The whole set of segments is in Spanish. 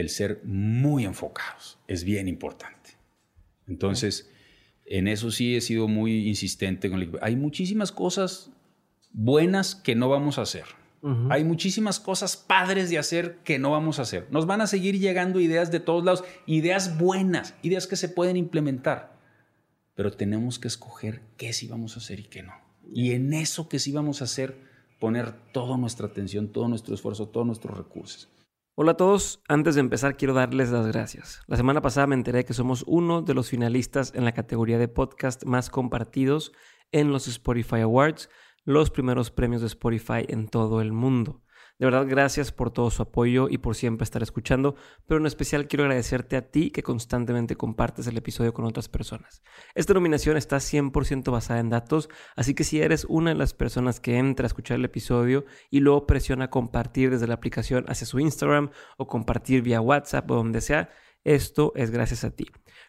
el ser muy enfocados es bien importante. Entonces, en eso sí he sido muy insistente con el Hay muchísimas cosas buenas que no vamos a hacer. Hay muchísimas cosas padres de hacer que no vamos a hacer. Nos van a seguir llegando ideas de todos lados, ideas buenas, ideas que se pueden implementar. Pero tenemos que escoger qué sí vamos a hacer y qué no. Y en eso que sí vamos a hacer, poner toda nuestra atención, todo nuestro esfuerzo, todos nuestros recursos. Hola a todos, antes de empezar quiero darles las gracias. La semana pasada me enteré que somos uno de los finalistas en la categoría de podcast más compartidos en los Spotify Awards los primeros premios de Spotify en todo el mundo. De verdad, gracias por todo su apoyo y por siempre estar escuchando, pero en especial quiero agradecerte a ti que constantemente compartes el episodio con otras personas. Esta nominación está 100% basada en datos, así que si eres una de las personas que entra a escuchar el episodio y luego presiona compartir desde la aplicación hacia su Instagram o compartir vía WhatsApp o donde sea, esto es gracias a ti.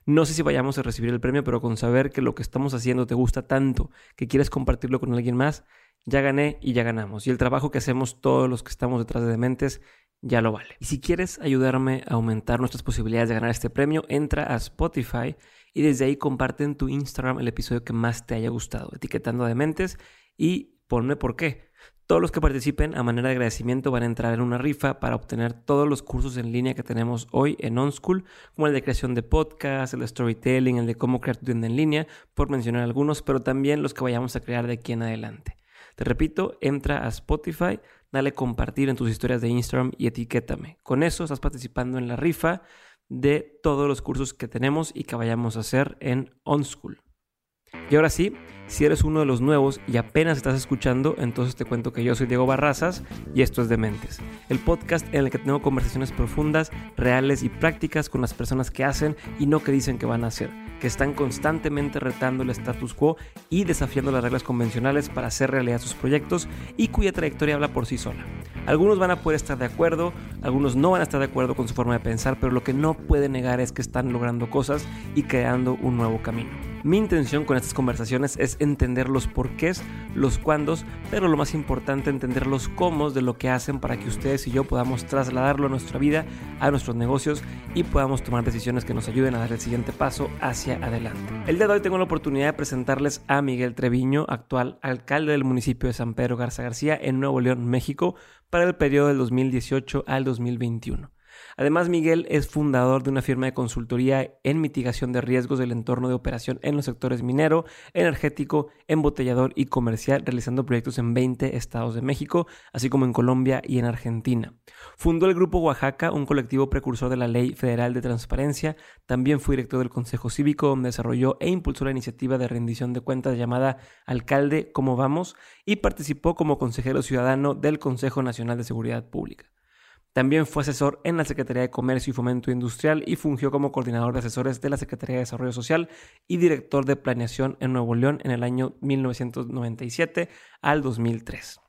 No sé si vayamos a recibir el premio, pero con saber que lo que estamos haciendo te gusta tanto, que quieres compartirlo con alguien más, ya gané y ya ganamos. Y el trabajo que hacemos todos los que estamos detrás de Dementes ya lo vale. Y si quieres ayudarme a aumentar nuestras posibilidades de ganar este premio, entra a Spotify y desde ahí comparte en tu Instagram el episodio que más te haya gustado, etiquetando a Dementes y ponme por qué. Todos los que participen a manera de agradecimiento van a entrar en una rifa para obtener todos los cursos en línea que tenemos hoy en OnSchool, como el de creación de podcast, el de storytelling, el de cómo crear tu tienda en línea, por mencionar algunos, pero también los que vayamos a crear de aquí en adelante. Te repito, entra a Spotify, dale compartir en tus historias de Instagram y etiquétame. Con eso estás participando en la rifa de todos los cursos que tenemos y que vayamos a hacer en OnSchool. Y ahora sí, si eres uno de los nuevos y apenas estás escuchando, entonces te cuento que yo soy Diego Barrazas y esto es Dementes, el podcast en el que tengo conversaciones profundas, reales y prácticas con las personas que hacen y no que dicen que van a hacer, que están constantemente retando el status quo y desafiando las reglas convencionales para hacer realidad sus proyectos y cuya trayectoria habla por sí sola. Algunos van a poder estar de acuerdo, algunos no van a estar de acuerdo con su forma de pensar, pero lo que no puede negar es que están logrando cosas y creando un nuevo camino. Mi intención con estas conversaciones es entender los porqués, los cuándos, pero lo más importante, entender los cómo de lo que hacen para que ustedes y yo podamos trasladarlo a nuestra vida, a nuestros negocios y podamos tomar decisiones que nos ayuden a dar el siguiente paso hacia adelante. El día de hoy tengo la oportunidad de presentarles a Miguel Treviño, actual alcalde del municipio de San Pedro Garza García en Nuevo León, México, para el periodo del 2018 al 2021. Además, Miguel es fundador de una firma de consultoría en mitigación de riesgos del entorno de operación en los sectores minero, energético, embotellador y comercial, realizando proyectos en 20 estados de México, así como en Colombia y en Argentina. Fundó el Grupo Oaxaca, un colectivo precursor de la Ley Federal de Transparencia. También fue director del Consejo Cívico, donde desarrolló e impulsó la iniciativa de rendición de cuentas llamada Alcalde, ¿cómo vamos? y participó como consejero ciudadano del Consejo Nacional de Seguridad Pública. También fue asesor en la Secretaría de Comercio y Fomento Industrial y fungió como coordinador de asesores de la Secretaría de Desarrollo Social y director de planeación en Nuevo León en el año 1997 al 2003.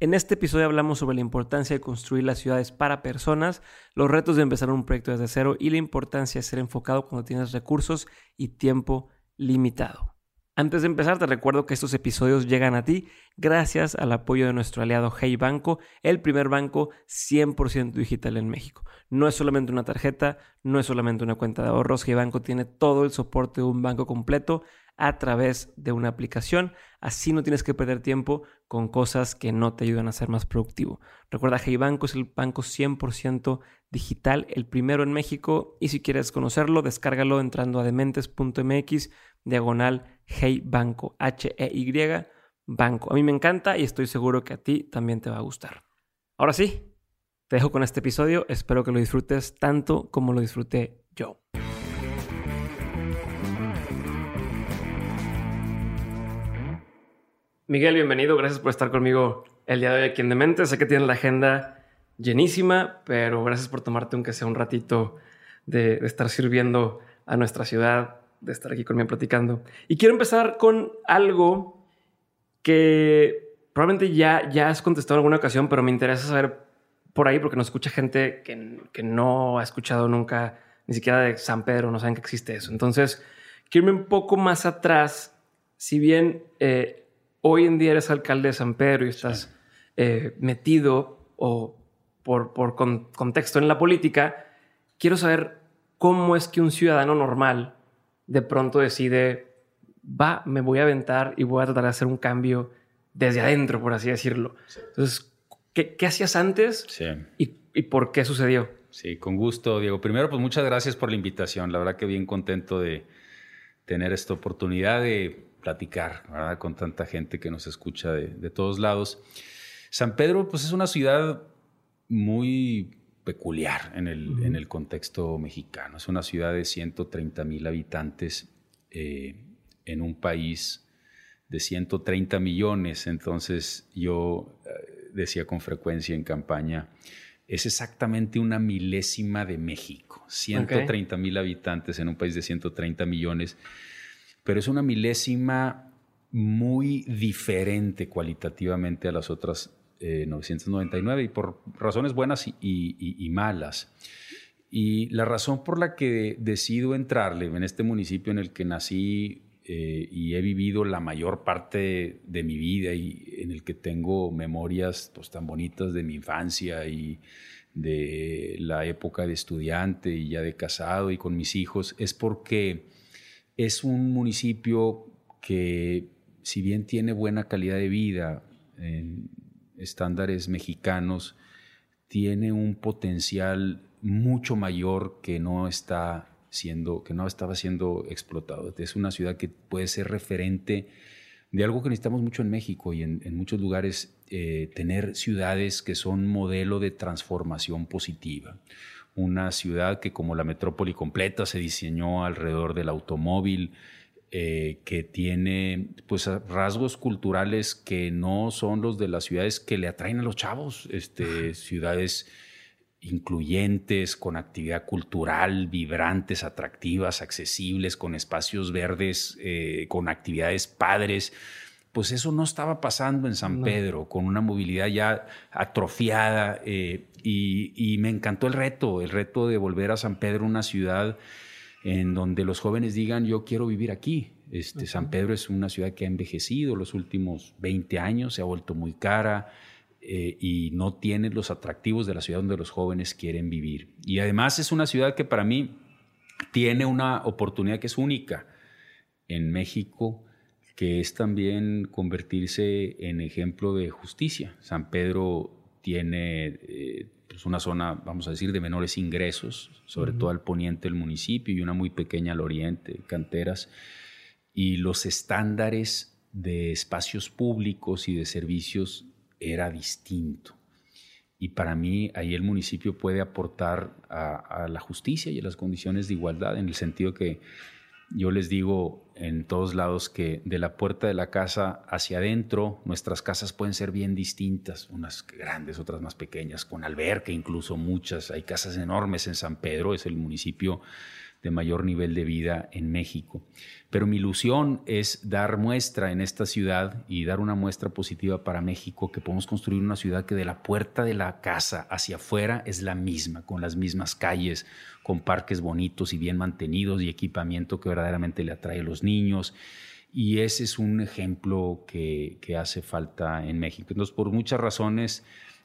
En este episodio hablamos sobre la importancia de construir las ciudades para personas, los retos de empezar un proyecto desde cero y la importancia de ser enfocado cuando tienes recursos y tiempo limitado. Antes de empezar, te recuerdo que estos episodios llegan a ti gracias al apoyo de nuestro aliado Hey Banco, el primer banco 100% digital en México. No es solamente una tarjeta, no es solamente una cuenta de ahorros. Hey Banco tiene todo el soporte de un banco completo a través de una aplicación. Así no tienes que perder tiempo con cosas que no te ayudan a ser más productivo. Recuerda, Hey Banco es el banco 100% digital, el primero en México. Y si quieres conocerlo, descárgalo entrando a dementes.mx diagonal Hey Banco, H-E-Y Banco. A mí me encanta y estoy seguro que a ti también te va a gustar. Ahora sí, te dejo con este episodio. Espero que lo disfrutes tanto como lo disfruté yo. Miguel, bienvenido. Gracias por estar conmigo el día de hoy aquí en Demente. Sé que tienes la agenda llenísima, pero gracias por tomarte aunque sea un ratito de, de estar sirviendo a nuestra ciudad de estar aquí conmigo platicando. Y quiero empezar con algo que probablemente ya, ya has contestado en alguna ocasión, pero me interesa saber por ahí porque nos escucha gente que, que no ha escuchado nunca ni siquiera de San Pedro, no saben que existe eso. Entonces, quiero irme un poco más atrás. Si bien eh, hoy en día eres alcalde de San Pedro y estás eh, metido o por, por contexto en la política, quiero saber cómo es que un ciudadano normal de pronto decide, va, me voy a aventar y voy a tratar de hacer un cambio desde adentro, por así decirlo. Entonces, ¿qué, hacías antes sí. y, y por qué sucedió? Sí, con gusto, Diego. Primero, pues muchas gracias por la invitación. La verdad que bien contento de tener esta oportunidad de platicar con tanta gente que nos escucha de, todos lados. San Pedro, pues es una ciudad muy peculiar en el, en el contexto mexicano. Es una ciudad de 130 mil habitantes eh, en un país de 130 millones. Entonces yo eh, decía con frecuencia en campaña, es exactamente una milésima de México. 130 mil habitantes en un país de 130 millones pero es una milésima muy diferente cualitativamente a las otras 999 eh, y por razones buenas y, malas. Y la razón por la que decido entrarle en este municipio en el que nací eh, y he vivido la mayor parte de mi vida y en el que tengo memorias pues, tan bonitas de mi infancia y de la época de estudiante y ya de casado y con mis hijos, es porque es un municipio que, si bien tiene buena calidad de vida en estándares mexicanos, tiene un potencial mucho mayor que no está siendo, que no estaba siendo explotado. Es una ciudad que puede ser referente de algo que necesitamos mucho en México y en, muchos lugares, eh, tener ciudades que son modelo de transformación positiva una ciudad que como la metrópoli completa se diseñó alrededor del automóvil, eh, que tiene pues rasgos culturales que no son los de las ciudades que le atraen a los chavos, este, ciudades incluyentes, con actividad cultural, vibrantes, atractivas, accesibles, con espacios verdes, eh, con actividades padres pues eso no estaba pasando en San Pedro, con una movilidad ya atrofiada. Eh, y, me encantó el reto, el reto de volver a San Pedro, una ciudad en donde los jóvenes digan, yo quiero vivir aquí. Este, San Pedro es una ciudad que ha envejecido los últimos 20 años, se ha vuelto muy cara eh, y no tiene los atractivos de la ciudad donde los jóvenes quieren vivir. Y además es una ciudad que para mí tiene una oportunidad que es única en México que es también convertirse en ejemplo de justicia. San Pedro tiene eh, pues una zona, vamos a decir, de menores ingresos, sobre todo al poniente del municipio y una muy pequeña al oriente, canteras, y los estándares de espacios públicos y de servicios era distinto. Y para mí ahí el municipio puede aportar a, la justicia y a las condiciones de igualdad, en el sentido que yo les digo en todos lados que de la puerta de la casa hacia adentro, nuestras casas pueden ser bien distintas, unas grandes, otras más pequeñas, con alberca incluso muchas. Hay casas enormes en San Pedro, es el municipio de mayor nivel de vida en México. Pero mi ilusión es dar muestra en esta ciudad y dar una muestra positiva para México, que podemos construir una ciudad que de la puerta de la casa hacia afuera es la misma, con las mismas calles, con parques bonitos y bien mantenidos y equipamiento que verdaderamente le atrae a los niños. Y ese es un ejemplo que, que hace falta en México. Entonces, por muchas razones,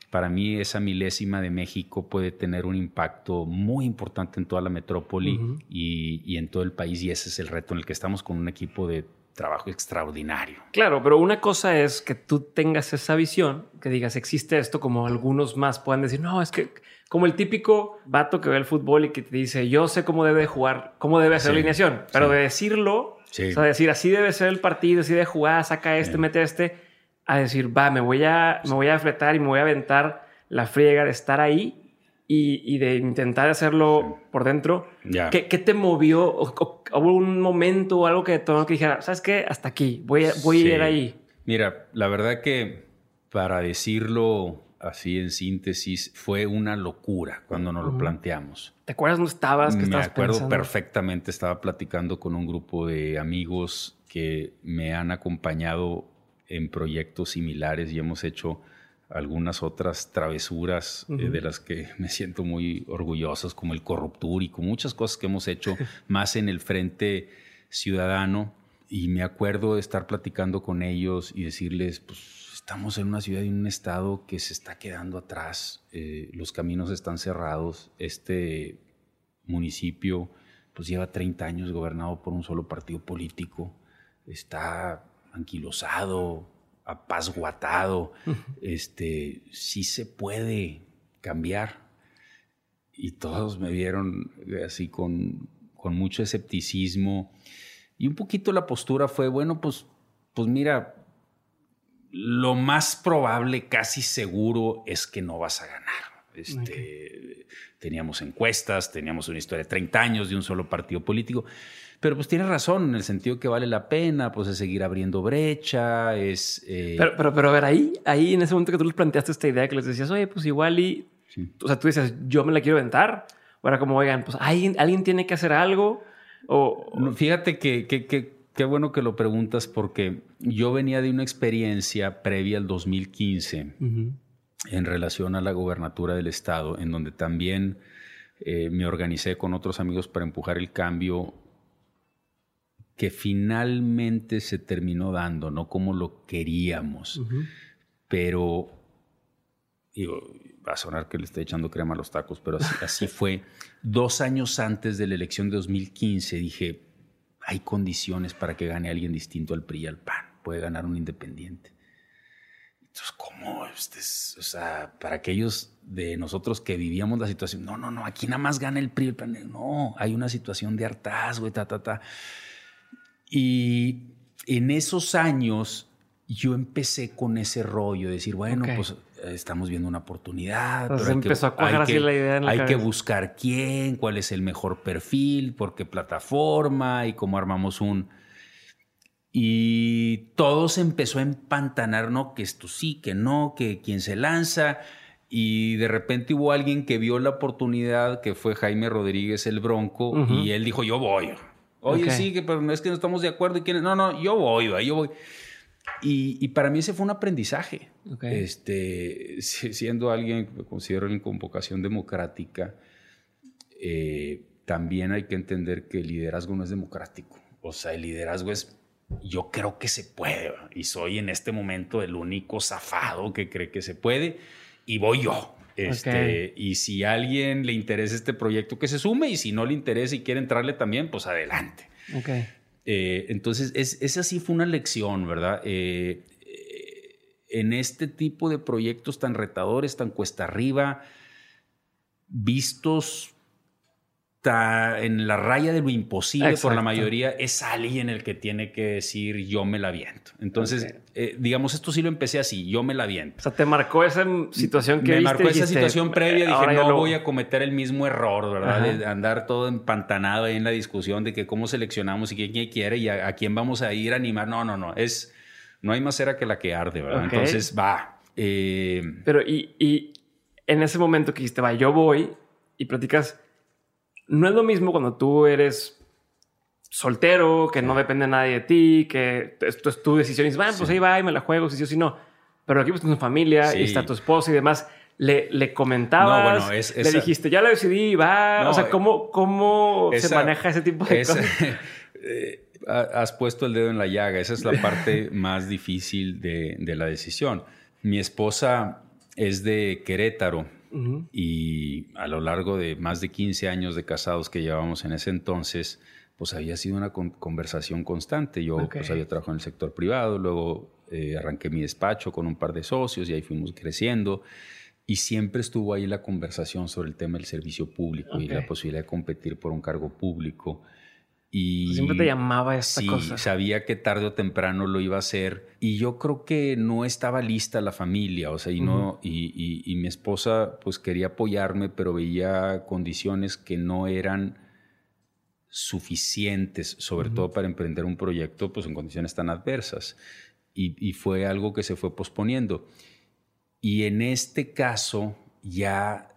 para mí esa milésima de México puede tener un impacto muy importante en toda la metrópoli y, en todo el país y ese es el reto en el que estamos con un equipo de trabajo extraordinario. Claro, pero una cosa es que tú tengas esa visión, que digas, existe esto, como algunos más puedan decir, no, es que como el típico vato que ve el fútbol y que te dice, yo sé cómo debe jugar, cómo debe hacer la alineación, pero de decirlo, o sea, decir, así debe ser el partido, así debe jugar, saca este, mete este, a decir, va, me voy a, me voy a fletar y me voy a aventar la friega de estar ahí y, de intentar hacerlo por dentro. ¿Qué, te movió? ¿Hubo un momento o algo que te que dijera, ¿sabes qué? Hasta aquí, voy voy a ir ahí. Mira, la verdad que para decirlo así en síntesis, fue una locura cuando nos lo planteamos. ¿Te acuerdas dónde estabas? Me acuerdo perfectamente, estaba platicando con un grupo de amigos que me han acompañado en proyectos similares y hemos hecho algunas otras travesuras eh, de las que me siento muy orgullosos, como el corruptur y con muchas cosas que hemos hecho más en el frente ciudadano. Y me acuerdo de estar platicando con ellos y decirles, pues estamos en una ciudad y en un estado que se está quedando atrás, eh, los caminos están cerrados, este municipio pues lleva 30 años gobernado por un solo partido político, está anquilosado, apasguatado, este, sí se puede cambiar. Y todos me vieron así con, con mucho escepticismo. Y un poquito la postura fue, bueno, pues, pues mira, lo más probable, casi seguro, es que no vas a ganar. Este, Teníamos encuestas, teníamos una historia de 30 años de un solo partido político. Pero pues tiene razón, en el sentido que vale la pena, pues es seguir abriendo brecha, es... Eh, pero, pero, pero a ver, ahí, ahí en ese momento que tú les planteaste esta idea, que les decías, oye, pues igual y... O sea, tú dices, yo me la quiero aventar. Era como, oigan, pues alguien, alguien tiene que hacer algo. O, fíjate que, que, que qué bueno que lo preguntas porque yo venía de una experiencia previa al 2015 en relación a la gobernatura del estado, en donde también eh, me organicé con otros amigos para empujar el cambio que finalmente se terminó dando, no como lo queríamos, pero va a sonar que le estoy echando crema a los tacos, pero así, así fue. Dos años antes de la elección de 2015 dije, hay condiciones para que gane alguien distinto al PRI y al PAN, puede ganar un independiente. Entonces, ¿cómo? Este o sea, para aquellos de nosotros que vivíamos la situación, no, no, no, aquí nada más gana el PRI, el. No, hay una situación de hartazgo, ta, ta, ta. Y en esos años yo empecé con ese rollo de decir, bueno, pues estamos viendo una oportunidad. pero hay empezó que, a así la idea en la Hay que buscar quién, cuál es el mejor perfil, por qué plataforma y cómo armamos un y todo se empezó a empantanar, ¿no? Que esto sí, que no, que quien se lanza. Y de repente hubo alguien que vio la oportunidad, que fue Jaime Rodríguez el Bronco, y él dijo, yo voy. Oye, sí, que, pero no es que no estamos de acuerdo. ¿Y No, no, yo voy, yo voy. Y, para mí ese fue un aprendizaje. Este, siendo alguien que considero en convocación democrática, eh, también hay que entender que el liderazgo no es democrático. O sea, el liderazgo es yo creo que se puede y soy en este momento el único zafado que cree que se puede y voy yo. Este, Y si a alguien le interesa este proyecto, que se sume y si no le interesa y quiere entrarle también, pues adelante. Okay. Eh, entonces, es, esa sí fue una lección, ¿verdad? Eh, eh, en este tipo de proyectos tan retadores, tan cuesta arriba, vistos en la raya de lo imposible por la mayoría, es alguien el que tiene que decir yo me la viento. Entonces, eh, digamos, esto sí lo empecé así, yo me la viento. O sea, te marcó esa situación que Me marcó esa situación previa, dije, no voy a cometer el mismo error, ¿verdad? De andar todo empantanado ahí en la discusión de que cómo seleccionamos y quién, quiere y a, quién vamos a ir a animar. No, no, no, es, no hay más cera que la que arde, ¿verdad? Entonces, va. Eh, Pero, y, y en ese momento que dijiste, va, yo voy y platicas no es lo mismo cuando tú eres soltero, que no depende nadie de ti, que esto es tu decisión y dices, bueno, pues ahí va y me la juego, si sí o si no. Pero aquí pues tu familia y está tu esposa y demás. Le, le comentabas, le dijiste, ya lo decidí, va. o sea, ¿cómo, cómo se maneja ese tipo de cosas? Eh, has puesto el dedo en la llaga. Esa es la parte más difícil de, de la decisión. Mi esposa es de Querétaro y a lo largo de más de 15 años de casados que llevamos en ese entonces, pues había sido una conversación constante. Yo pues había trabajado en el sector privado, luego eh, arranqué mi despacho con un par de socios y ahí fuimos creciendo. Y siempre estuvo ahí la conversación sobre el tema del servicio público y la posibilidad de competir por un cargo público. Y Siempre te llamaba esta sí, sabía que tarde o temprano lo iba a hacer. Y yo creo que no estaba lista la familia, o sea, y, no, y, y, mi esposa pues quería apoyarme, pero veía condiciones que no eran suficientes, sobre todo para emprender un proyecto pues en condiciones tan adversas. Y, fue algo que se fue posponiendo. Y en este caso ya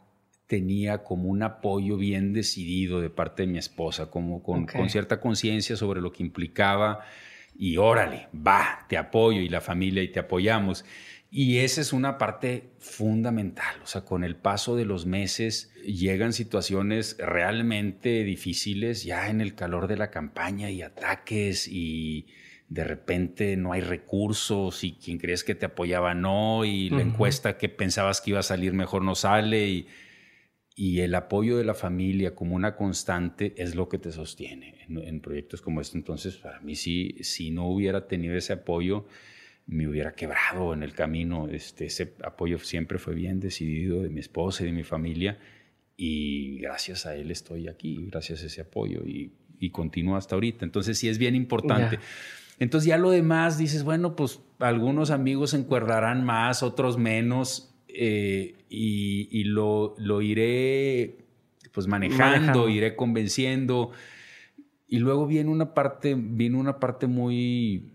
tenía como un apoyo bien decidido de parte de mi esposa, como con, cierta conciencia sobre lo que implicaba y órale, va, te apoyo y la familia y te apoyamos. Y esa es una parte fundamental, o sea, con el paso de los meses llegan situaciones realmente difíciles ya en el calor de la campaña y ataques y de repente no hay recursos y quien crees que te apoyaba no y la encuesta que pensabas que iba a salir mejor no sale y y el apoyo de la familia como una constante es lo que te sostiene en, proyectos como este. Entonces, para mí sí, si no hubiera tenido ese apoyo, me hubiera quebrado en el camino. Este, ese apoyo siempre fue bien decidido de mi esposa y de mi familia y gracias a él estoy aquí, gracias a ese apoyo y, y continúo hasta ahorita. Entonces sí es bien importante. Entonces ya lo demás dices, bueno, pues algunos amigos se encuerdarán más, otros menos, eh, y, lo, lo, iré pues manejando, iré convenciendo. Y luego viene una parte, viene una parte muy,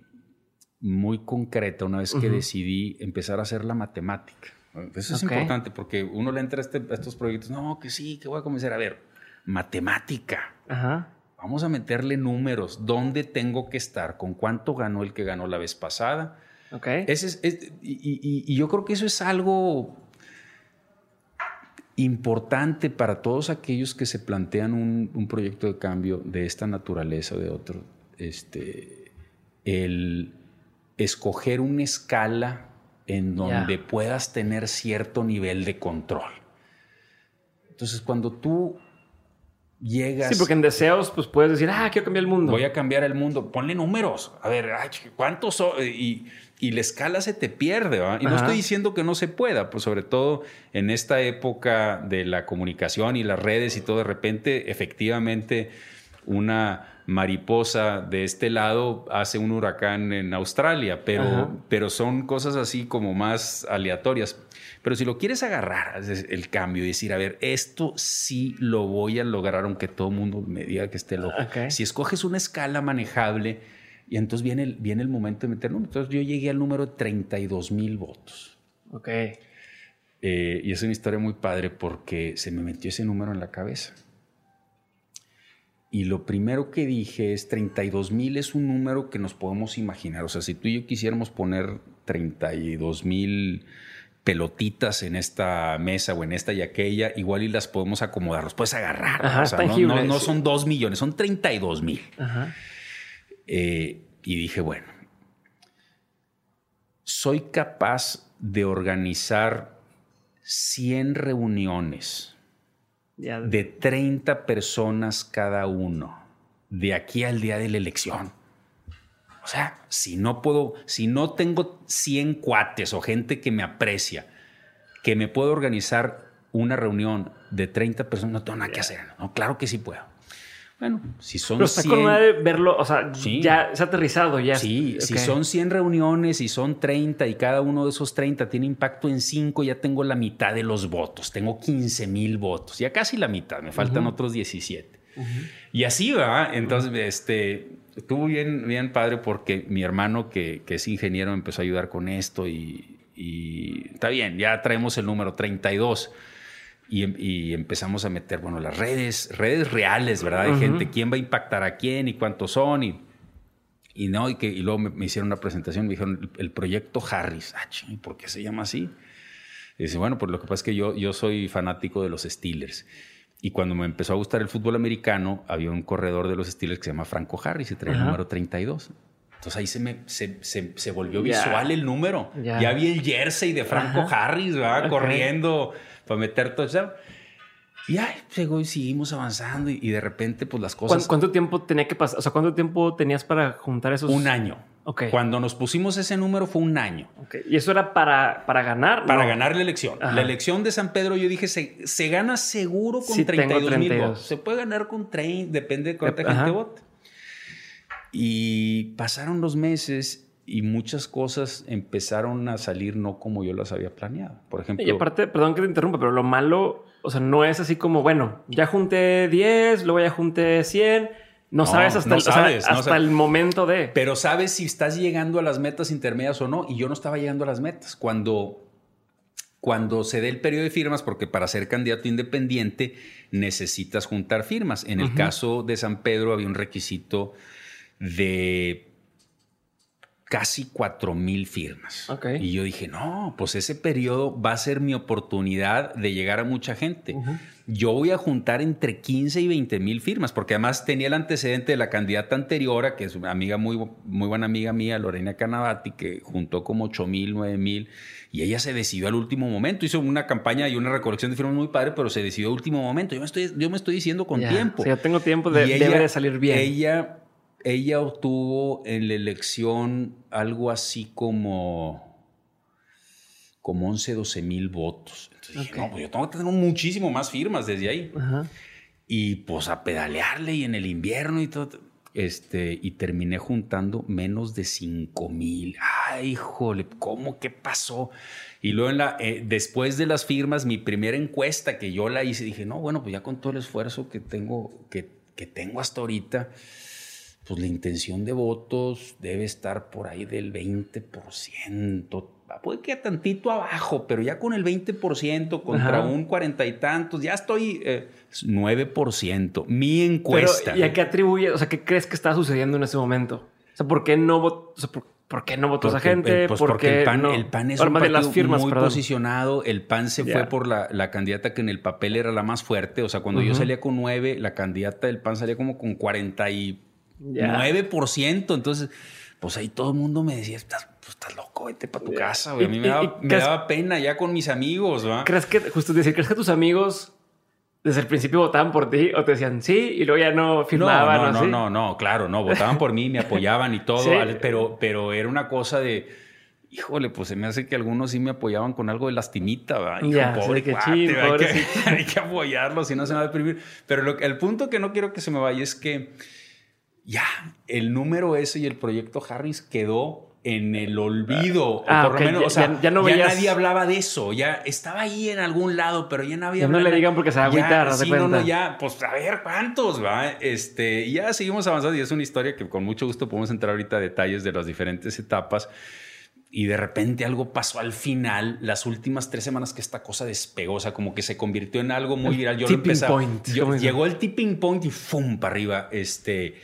muy concreta una vez que decidí empezar a hacer la matemática. Eso es importante porque uno le entra a, este, estos proyectos, no, que sí, que voy a comenzar a ver, matemática. Ajá. Vamos a meterle números, dónde tengo que estar, con cuánto ganó el que ganó la vez pasada. Ok. Ese es, y, yo creo que eso es algo importante para todos aquellos que se plantean un, proyecto de cambio de esta naturaleza o de otro. Este, el escoger una escala en donde puedas tener cierto nivel de control. Entonces, cuando tú llegas. Sí, porque en deseos, pues puedes decir, ah, quiero cambiar el mundo. Voy a cambiar el mundo. Ponle números. A ver, ¿cuántos son? Y, y, la escala se te pierde, ¿va? Y no estoy diciendo que no se pueda, pues sobre todo en esta época de la comunicación y las redes y todo, de repente, efectivamente, una mariposa de este lado hace un huracán en Australia, pero, pero son cosas así como más aleatorias. Pero si lo quieres agarrar, el cambio y decir, a ver, esto sí lo voy a lograr aunque todo el mundo me diga que esté loco. Si escoges una escala manejable, y entonces viene el, viene el momento de meter Entonces yo llegué al número de 32 mil votos. Ok. Eh, y es una historia muy padre porque se me metió ese número en la cabeza. Y lo primero que dije es 32 mil es un número que nos podemos imaginar. O sea, si tú y yo quisiéramos poner 32 mil pelotitas en esta mesa o en esta y aquella, igual y las podemos acomodar, los puedes agarrar. o sea, no, son 2 millones, son 32 mil. Eh, y dije, bueno, soy capaz de organizar 100 reuniones de 30 personas cada uno de aquí al día de la elección. O sea, si no puedo, si no tengo 100 cuates o gente que me aprecia, que me puedo organizar una reunión de 30 personas, no tengo nada que hacer. No, claro que sí puedo. Bueno, si son Pero está 100... con verlo, o sea, ya se ha aterrizado ya. Sí, si son 100 reuniones y son 30 y cada uno de esos 30 tiene impacto en 5, ya tengo la mitad de los votos. Tengo 15 mil votos, ya casi la mitad, me faltan otros 17. Y así va, entonces, este, estuvo bien, bien padre porque mi hermano que, que es ingeniero me empezó a ayudar con esto y, y está bien, ya traemos el número 32 y, empezamos a meter, bueno, las redes, redes reales, ¿verdad? De gente, quién va a impactar a quién y cuántos son y, y no, y, que, y luego me, hicieron una presentación, me dijeron el, proyecto Harris. Ah, ¿por qué se llama así? Y dice, bueno, pues lo que pasa es que yo, yo soy fanático de los Steelers. Y cuando me empezó a gustar el fútbol americano, había un corredor de los Steelers que se llama Franco Harris y trae el número 32. Entonces ahí se, me, se, se, volvió visual el número. Ya vi el jersey de Franco Harris, ¿verdad? Corriendo para meter todo eso. Y ay, llegó y seguimos avanzando y, de repente pues las cosas... ¿Cuánto, tiempo tenía que pasar? O sea, ¿cuánto tiempo tenías para juntar esos? Un año. Ok. Cuando nos pusimos ese número fue un año. Okay. ¿Y eso era para, para ganar? Para ganar la elección. La elección de San Pedro yo dije, se, se gana seguro con 32 mil votos. Se puede ganar con 30, depende de cuánta gente vote. Y pasaron los meses y muchas cosas empezaron a salir no como yo las había planeado. Por ejemplo. Y aparte, perdón que te interrumpa, pero lo malo, o sea, no es así como, bueno, ya junté 10, luego ya junté 100. No, sabes hasta, el, hasta el momento de. Pero sabes si estás llegando a las metas intermedias o no. Y yo no estaba llegando a las metas. Cuando, cuando se dé el periodo de firmas, porque para ser candidato independiente necesitas juntar firmas. En el caso de San Pedro había un requisito de casi cuatro mil firmas. Y yo dije, no, pues ese periodo va a ser mi oportunidad de llegar a mucha gente. yo voy a juntar entre 15 y 20 mil firmas, porque además tenía el antecedente de la candidata anterior, que es una amiga muy, muy buena amiga mía, Lorena Canavati, que juntó como 8 mil, 9 mil, y ella se decidió al último momento. Hizo una campaña y una recolección de firmas muy padre, pero se decidió al último momento. Yo me estoy, yo me estoy diciendo con tiempo. Si yo tengo tiempo, de, debe de salir bien. Ella, ella obtuvo en la elección algo así como como 11, 12 mil votos. Entonces dije, no, pues yo tengo que tener muchísimo más firmas desde ahí. Y pues a pedalearle y en el invierno y todo. Este, y terminé juntando menos de 5 mil. Ay, híjole, ¿cómo? ¿Qué pasó? Y luego en la, eh, después de las firmas, mi primera encuesta que yo la hice, dije, no, bueno, pues ya con todo el esfuerzo que tengo, que, que tengo hasta ahorita, pues la intención de votos debe estar por ahí del 20%, puede que tantito abajo, pero ya con el 20% contra un cuarenta y tantos, ya estoy 9%. Eh, Mi encuesta. ¿Y a qué atribuye? O sea, ¿qué crees que está sucediendo en ese momento? O sea, ¿por qué no, o sea, por, qué no votó esa gente? Pues porque el PAN, el PAN es un partido las firmas, muy posicionado. El PAN se fue por la, la, candidata que en el papel era la más fuerte. O sea, cuando yo salía con 9, la candidata del PAN salía como con 49%. Entonces, pues ahí todo el mundo me decía, estás pues estás loco, vete para tu casa, güey. A mí me, daba, pena ya con mis amigos. ¿Crees que, justo decir, ¿crees que tus amigos desde el principio votaban por ti o te decían sí y luego ya no firmaban? No, no, no, no, no, claro, no, votaban por mí, me apoyaban y todo, pero, pero era una cosa de, híjole, pues se me hace que algunos sí me apoyaban con algo de lastimita, ¿va? ya, pobre que cuate, hay, que, hay, que, apoyarlo, si no se me va a deprimir. Pero lo, el punto que no quiero que se me vaya es que ya, el número ese y el proyecto Harris quedó en el olvido. Ah, por lo menos, o sea, ya, no nadie hablaba de eso. Ya estaba ahí en algún lado, pero ya no había. Ya no le digan porque se va a agüitar. Sí, no, no, ya, pues a ver cuántos, va. Este, ya seguimos avanzando y es una historia que con mucho gusto podemos entrar ahorita a detalles de las diferentes etapas. Y de repente algo pasó al final, las últimas tres semanas que esta cosa despegó, o sea, como que se convirtió en algo muy viral. Yo tipping point. llegó el tipping point y ¡fum! para arriba. Este,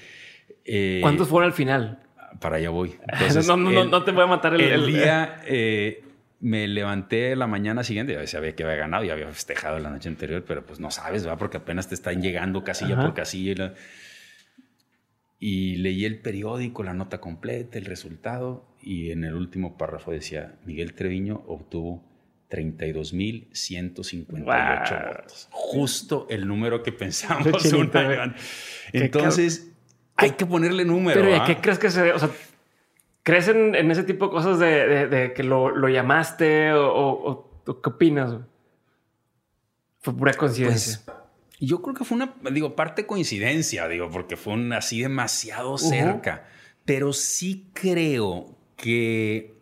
eh, ¿Cuántos fueron al final? para allá voy. no, no, no, te voy a matar el, el, día. Eh, me levanté la mañana siguiente, ya sabía que había ganado, ya había festejado la noche anterior, pero pues no sabes, ¿va? Porque apenas te están llegando casilla por casilla. Y leí el periódico, la nota completa, el resultado, y en el último párrafo decía, Miguel Treviño obtuvo 32.158 votos. Justo el número que pensamos. Entonces, hay que ponerle número. Pero ¿y ¿a qué crees que se O sea, ¿crees en, ese tipo de cosas de, que lo, llamaste o, qué opinas? Fue pura coincidencia. Pues, yo creo que fue una, digo, parte coincidencia, digo, porque fue un, así demasiado cerca. Pero sí creo que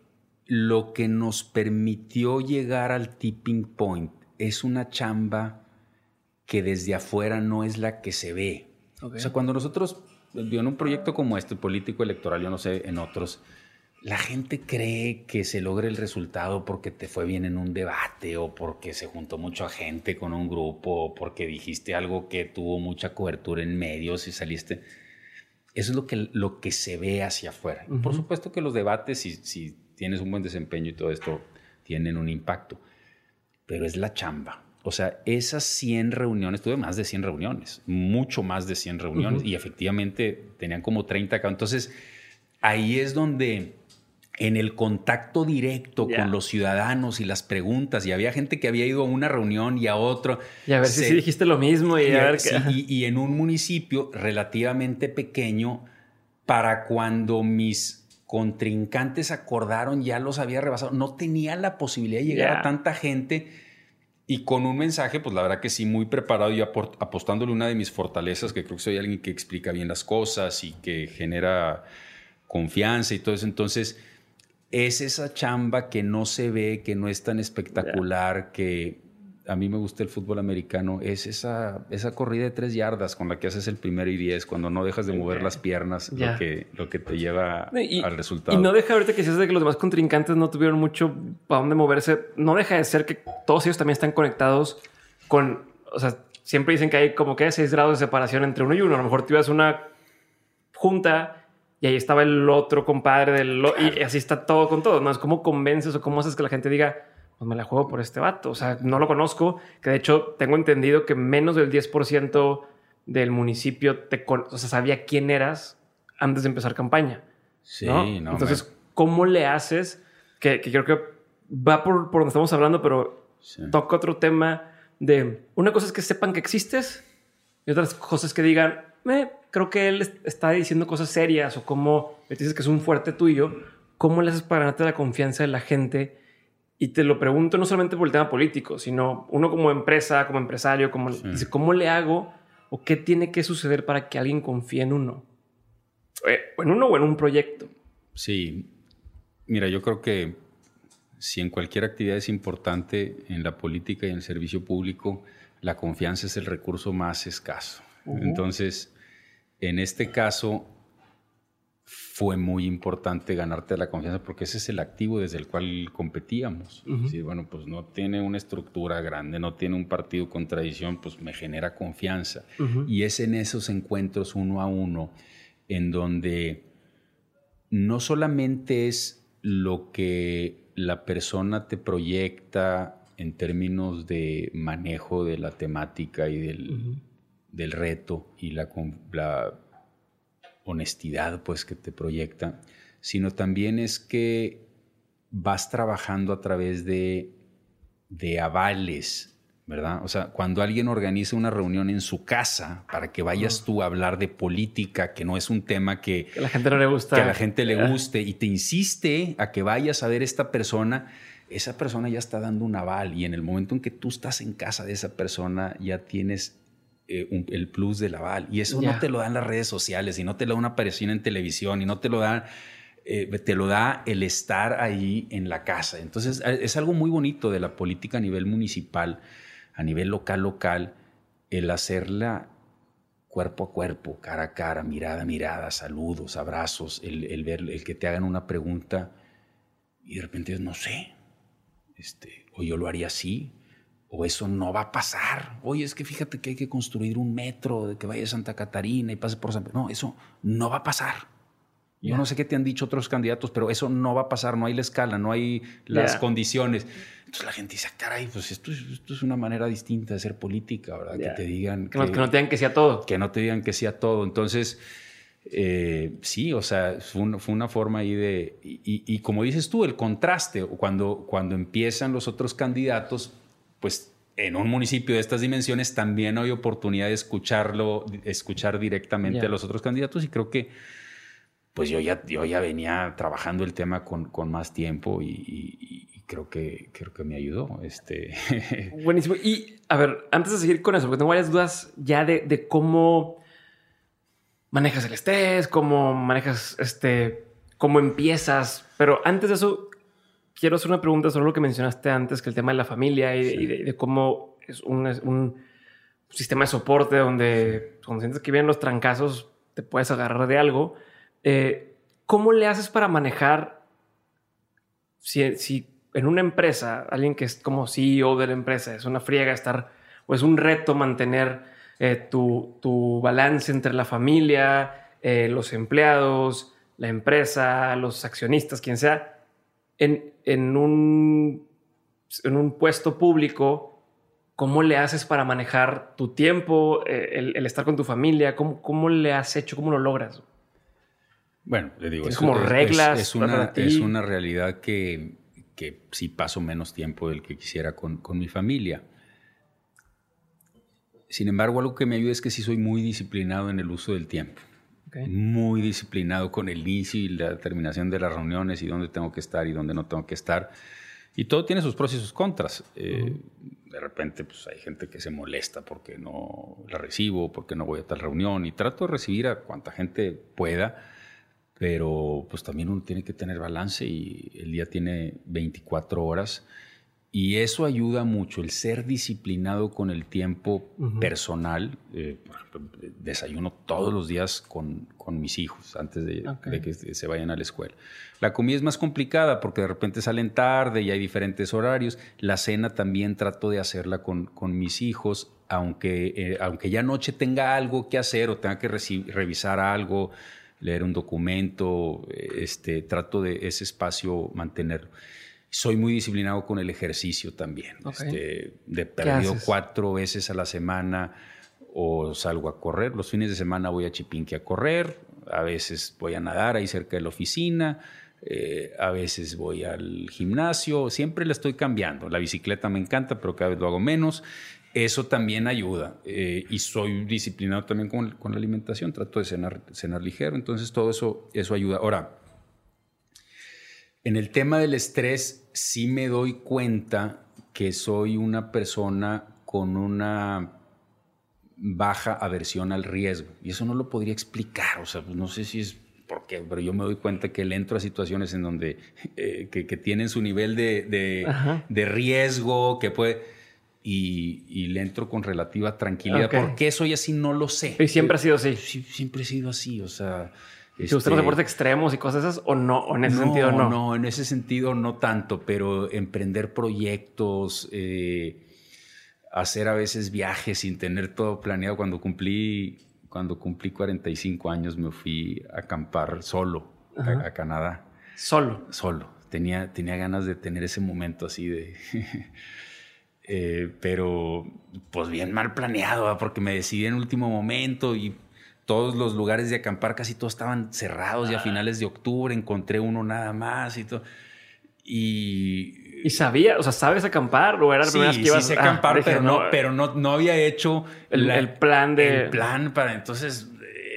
lo que nos permitió llegar al tipping point es una chamba que desde afuera no es la que se ve. O sea, cuando nosotros en un proyecto como este, político electoral, yo no sé, en otros, la gente cree que se logra el resultado porque te fue bien en un debate o porque se juntó mucha gente con un grupo o porque dijiste algo que tuvo mucha cobertura en medios y saliste. Eso es lo que, lo que se ve hacia afuera. Por supuesto que los debates, si, si tienes un buen desempeño y todo esto, tienen un impacto, pero es la chamba. O sea, esas 100 reuniones, tuve más de 100 reuniones, mucho más de 100 reuniones, y efectivamente tenían como 30 acá. Entonces, ahí es donde en el contacto directo con los ciudadanos y las preguntas, y había gente que había ido a una reunión y a otro. Y a ver si dijiste lo mismo. Y, a ver y, en un municipio relativamente pequeño, para cuando mis contrincantes acordaron, ya los había rebasado. No tenía la posibilidad de llegar a tanta gente y con un mensaje, pues la verdad que sí, muy preparado y apostándole una de mis fortalezas, que creo que soy alguien que explica bien las cosas y que genera confianza y todo eso. Entonces, es esa chamba que no se ve, que no es tan espectacular, que a mí me gusta el fútbol americano, es esa, esa corrida de tres yardas con la que haces el primero y diez, cuando no dejas de mover las piernas, lo, que, lo que te lleva al resultado. Y no deja ahorita que si es de que los demás contrincantes no tuvieron mucho para dónde moverse, no deja de ser que todos ellos también están conectados con, o sea, siempre dicen que hay como que seis grados de separación entre uno y uno. A lo mejor tú ibas a una junta y ahí estaba el otro compadre del y así está todo con todo. No es como convences o cómo haces que la gente diga, pues me la juego por este vato. O sea, no lo conozco, que de hecho tengo entendido que menos del 10% del municipio te o sea, sabía quién eras antes de empezar campaña. Sí, ¿no? Entonces, ¿cómo le haces? Que, creo que va por, por donde estamos hablando, pero toca otro tema de una cosa es que sepan que existes y otras cosas que digan, eh, creo que él está diciendo cosas serias o como me dices que es un fuerte tuyo, ¿cómo le haces para ganarte la confianza de la gente? Y te lo pregunto no solamente por el tema político, sino uno como empresa, como empresario, como dice, ¿cómo le hago o qué tiene que suceder para que alguien confíe en uno? Eh, en uno o en un proyecto. Sí, mira, yo creo que si en cualquier actividad es importante en la política y en el servicio público, la confianza es el recurso más escaso. Entonces, en este caso, fue muy importante ganarte la confianza porque ese es el activo desde el cual competíamos. bueno, pues no tiene una estructura grande, no tiene un partido con tradición, pues me genera confianza. Y es en esos encuentros uno a uno en donde no solamente es lo que la persona te proyecta en términos de manejo de la temática y del, reto y la, la, honestidad pues, que te proyecta, sino también es que vas trabajando a través de, de avales ¿verdad? O sea, cuando alguien organiza una reunión en su casa para que vayas tú a hablar de política, que no es un tema que, la gente no le gusta, que a la gente le guste y te insiste a que vayas a ver esta persona, esa persona ya está dando un aval y en el momento en que tú estás en casa de esa persona ya tienes eh, el plus del aval. Y eso no te lo dan las redes sociales y no te lo da una aparición en televisión y no te lo dan eh, te lo da el estar ahí en la casa. Entonces, es algo muy bonito de la política a nivel municipal a nivel local, local, el hacerla cuerpo a cuerpo, cara a cara, mirada a mirada, saludos, abrazos, el, ver, el que te hagan una pregunta y de repente no sé, este, o yo lo haría así, o eso no va a pasar. Oye, es que fíjate que hay que construir un metro de que vaya a Santa Catarina y pase por San No, eso no va a pasar. Yo no sé qué te han dicho otros candidatos, pero eso no va a pasar, no hay la escala, no hay las condiciones. Entonces la gente dice, ah, caray, pues esto, esto, es una manera distinta de ser política, ¿verdad? Que te digan... Que, no, que, no, te digan que sea todo. Que no te digan que sea todo. Entonces, eh, sí, o sea, fue, una forma ahí de... Y, como dices tú, el contraste, cuando, cuando empiezan los otros candidatos, pues en un municipio de estas dimensiones también hay oportunidad de escucharlo, escuchar directamente a los otros candidatos y creo que pues yo ya, yo ya venía trabajando el tema con, con más tiempo y, creo, que, creo que me ayudó. Este. Buenísimo. Y a ver, antes de seguir con eso, porque tengo varias dudas ya de, de cómo manejas el estrés, cómo manejas este, cómo empiezas. Pero antes de eso, quiero hacer una pregunta sobre lo que mencionaste antes, que el tema de la familia y, de, cómo es un, un, sistema de soporte donde cuando sientes que vienen los trancazos, te puedes agarrar de algo. Eh, ¿Cómo le haces para manejar si, en una empresa, alguien que es como CEO de la empresa, es una friega estar, o es un reto mantener eh, tu, balance entre la familia, eh, los empleados, la empresa, los accionistas, quien sea, en, un, en un puesto público, ¿cómo le haces para manejar tu tiempo, el, estar con tu familia? ¿Cómo, ¿Cómo le has hecho? ¿Cómo lo logras? Bueno, le digo, es, como reglas. Es, una, es una realidad que, que sí paso menos tiempo del que quisiera con, con, mi familia. Sin embargo, algo que me ayuda es que sí soy muy disciplinado en el uso del tiempo. Muy disciplinado con el inicio y la terminación de las reuniones y dónde tengo que estar y dónde no tengo que estar. Y todo tiene sus pros y sus contras. Eh, de repente pues, hay gente que se molesta porque no la recibo, porque no voy a tal reunión y trato de recibir a cuanta gente pueda pero pues también uno tiene que tener balance y el día tiene 24 horas y eso ayuda mucho, el ser disciplinado con el tiempo personal. Eh, por ejemplo, desayuno todos los días con, con mis hijos antes de, que se vayan a la escuela. La comida es más complicada porque de repente salen tarde y hay diferentes horarios. La cena también trato de hacerla con, con mis hijos, aunque, eh, aunque ya anoche tenga algo que hacer o tenga que revisar algo leer un documento, este, trato de ese espacio mantenerlo. Soy muy disciplinado con el ejercicio también. Este, de perdido cuatro veces a la semana o salgo a correr. Los fines de semana voy a Chipinque a correr, a veces voy a nadar ahí cerca de la oficina, eh, a veces voy al gimnasio, siempre le estoy cambiando. La bicicleta me encanta, pero cada vez lo hago menos. Eso también ayuda. Eh, y soy disciplinado también con, la alimentación, trato de cenar, cenar ligero, entonces todo eso, eso ayuda. Ahora, en el tema del estrés, sí me doy cuenta que soy una persona con una baja aversión al riesgo. Y eso no lo podría explicar, o sea, pues no sé si es por qué, pero yo me doy cuenta que le entro a situaciones en donde eh, que, tienen su nivel de, de, riesgo, que puede... Y, le entro con relativa tranquilidad. ¿Por qué soy así? No lo sé. Y siempre ha sido así. siempre he sido así, o sea... ¿Te gustan los este, deportes extremos y cosas esas o no? ¿O en ese sentido no? No, en ese sentido no tanto, pero emprender proyectos, eh, hacer a veces viajes sin tener todo planeado. Cuando cumplí, cuando cumplí 45 años me fui a acampar solo a, Canadá. ¿Solo? Solo. Tenía, tenía ganas de tener ese momento así de... Eh, pero pues bien mal planeado, porque me decidí en último momento y todos los lugares de acampar casi todos estaban cerrados y a ah. finales de octubre encontré uno nada más y todo. Y ¿Y sabía? O sea, ¿sabes acampar? ¿O era la primera vez que ibas sí sé acampar, pero, no, pero no, no había hecho el, plan de... El plan para entonces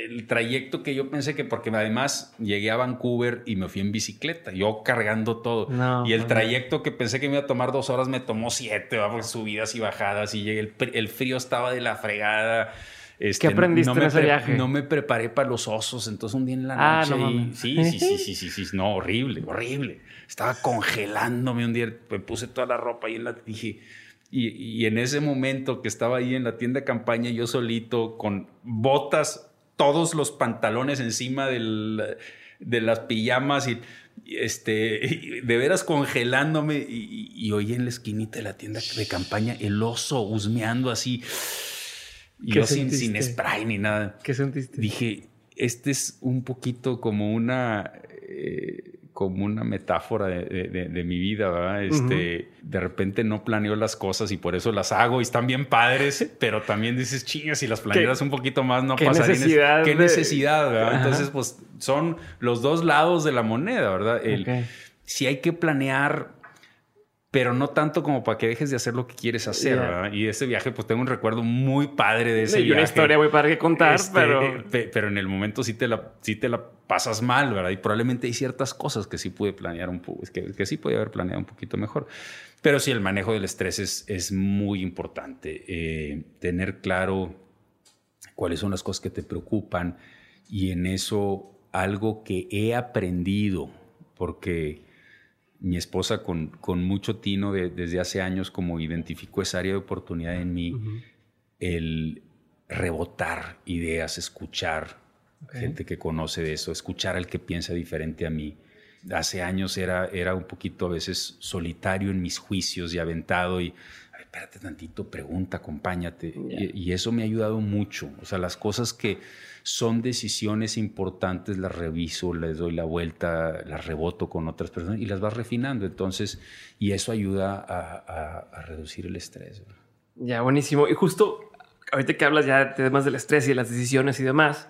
el trayecto que yo pensé que porque además llegué a Vancouver y me fui en bicicleta, yo cargando todo. y el trayecto que pensé que me iba a tomar dos horas me tomó siete, subidas y bajadas y llegué, el, frío estaba de la fregada. Este, ¿Qué aprendiste no en ese viaje? No me preparé para los osos, entonces un día en la ah, noche. sí, sí, sí, sí, sí, sí, no, horrible, horrible estaba congelándome un día, me puse toda la ropa y en la, dije, y, en ese momento que estaba ahí en la tienda de campaña, yo solito, con botas, todos los pantalones encima del, de las pijamas y este, de veras congelándome y, oí en la esquinita de la tienda de campaña el oso husmeando así. Y yo sin, sin, spray ni nada. ¿Qué sentiste? Dije, este es un poquito como una... Eh, como una metáfora de, mi vida, ¿verdad? Este, De repente no planeo las cosas y por eso las hago y están bien padres, pero también dices, chingas, si las planeas un poquito más no ¿Qué Necesidad ¿Qué necesidad, verdad? Entonces, pues son los dos lados de la moneda, ¿verdad? El, Si hay que planear pero no tanto como para que dejes de hacer lo que quieres hacer, ¿verdad? Y ese viaje, pues tengo un recuerdo muy padre de ese viaje. una historia muy padre que contar, este, pero... pero en el momento sí te, la, sí te la pasas mal, ¿verdad? Y probablemente hay ciertas cosas que sí pude planear un poco, que, que sí podía haber planeado un poquito mejor. Pero sí, el manejo del estrés es, es muy importante. Eh, tener claro cuáles son las cosas que te preocupan y en eso algo que he aprendido, porque mi esposa con, con mucho tino desde hace años como identificó esa área de oportunidad en mí, el rebotar ideas, escuchar gente que conoce de eso, escuchar al que piensa diferente a mí. Hace años era, era un poquito a veces solitario en mis juicios y aventado y, espérate tantito, pregunta, acompáñate. y eso me ha ayudado mucho. O sea, las cosas que son decisiones importantes, las reviso, les doy la vuelta, las reboto con otras personas y las vas refinando. Entonces, y eso ayuda a, reducir el estrés. Ya, buenísimo. Y justo ahorita que hablas ya de temas del estrés y de las decisiones y demás,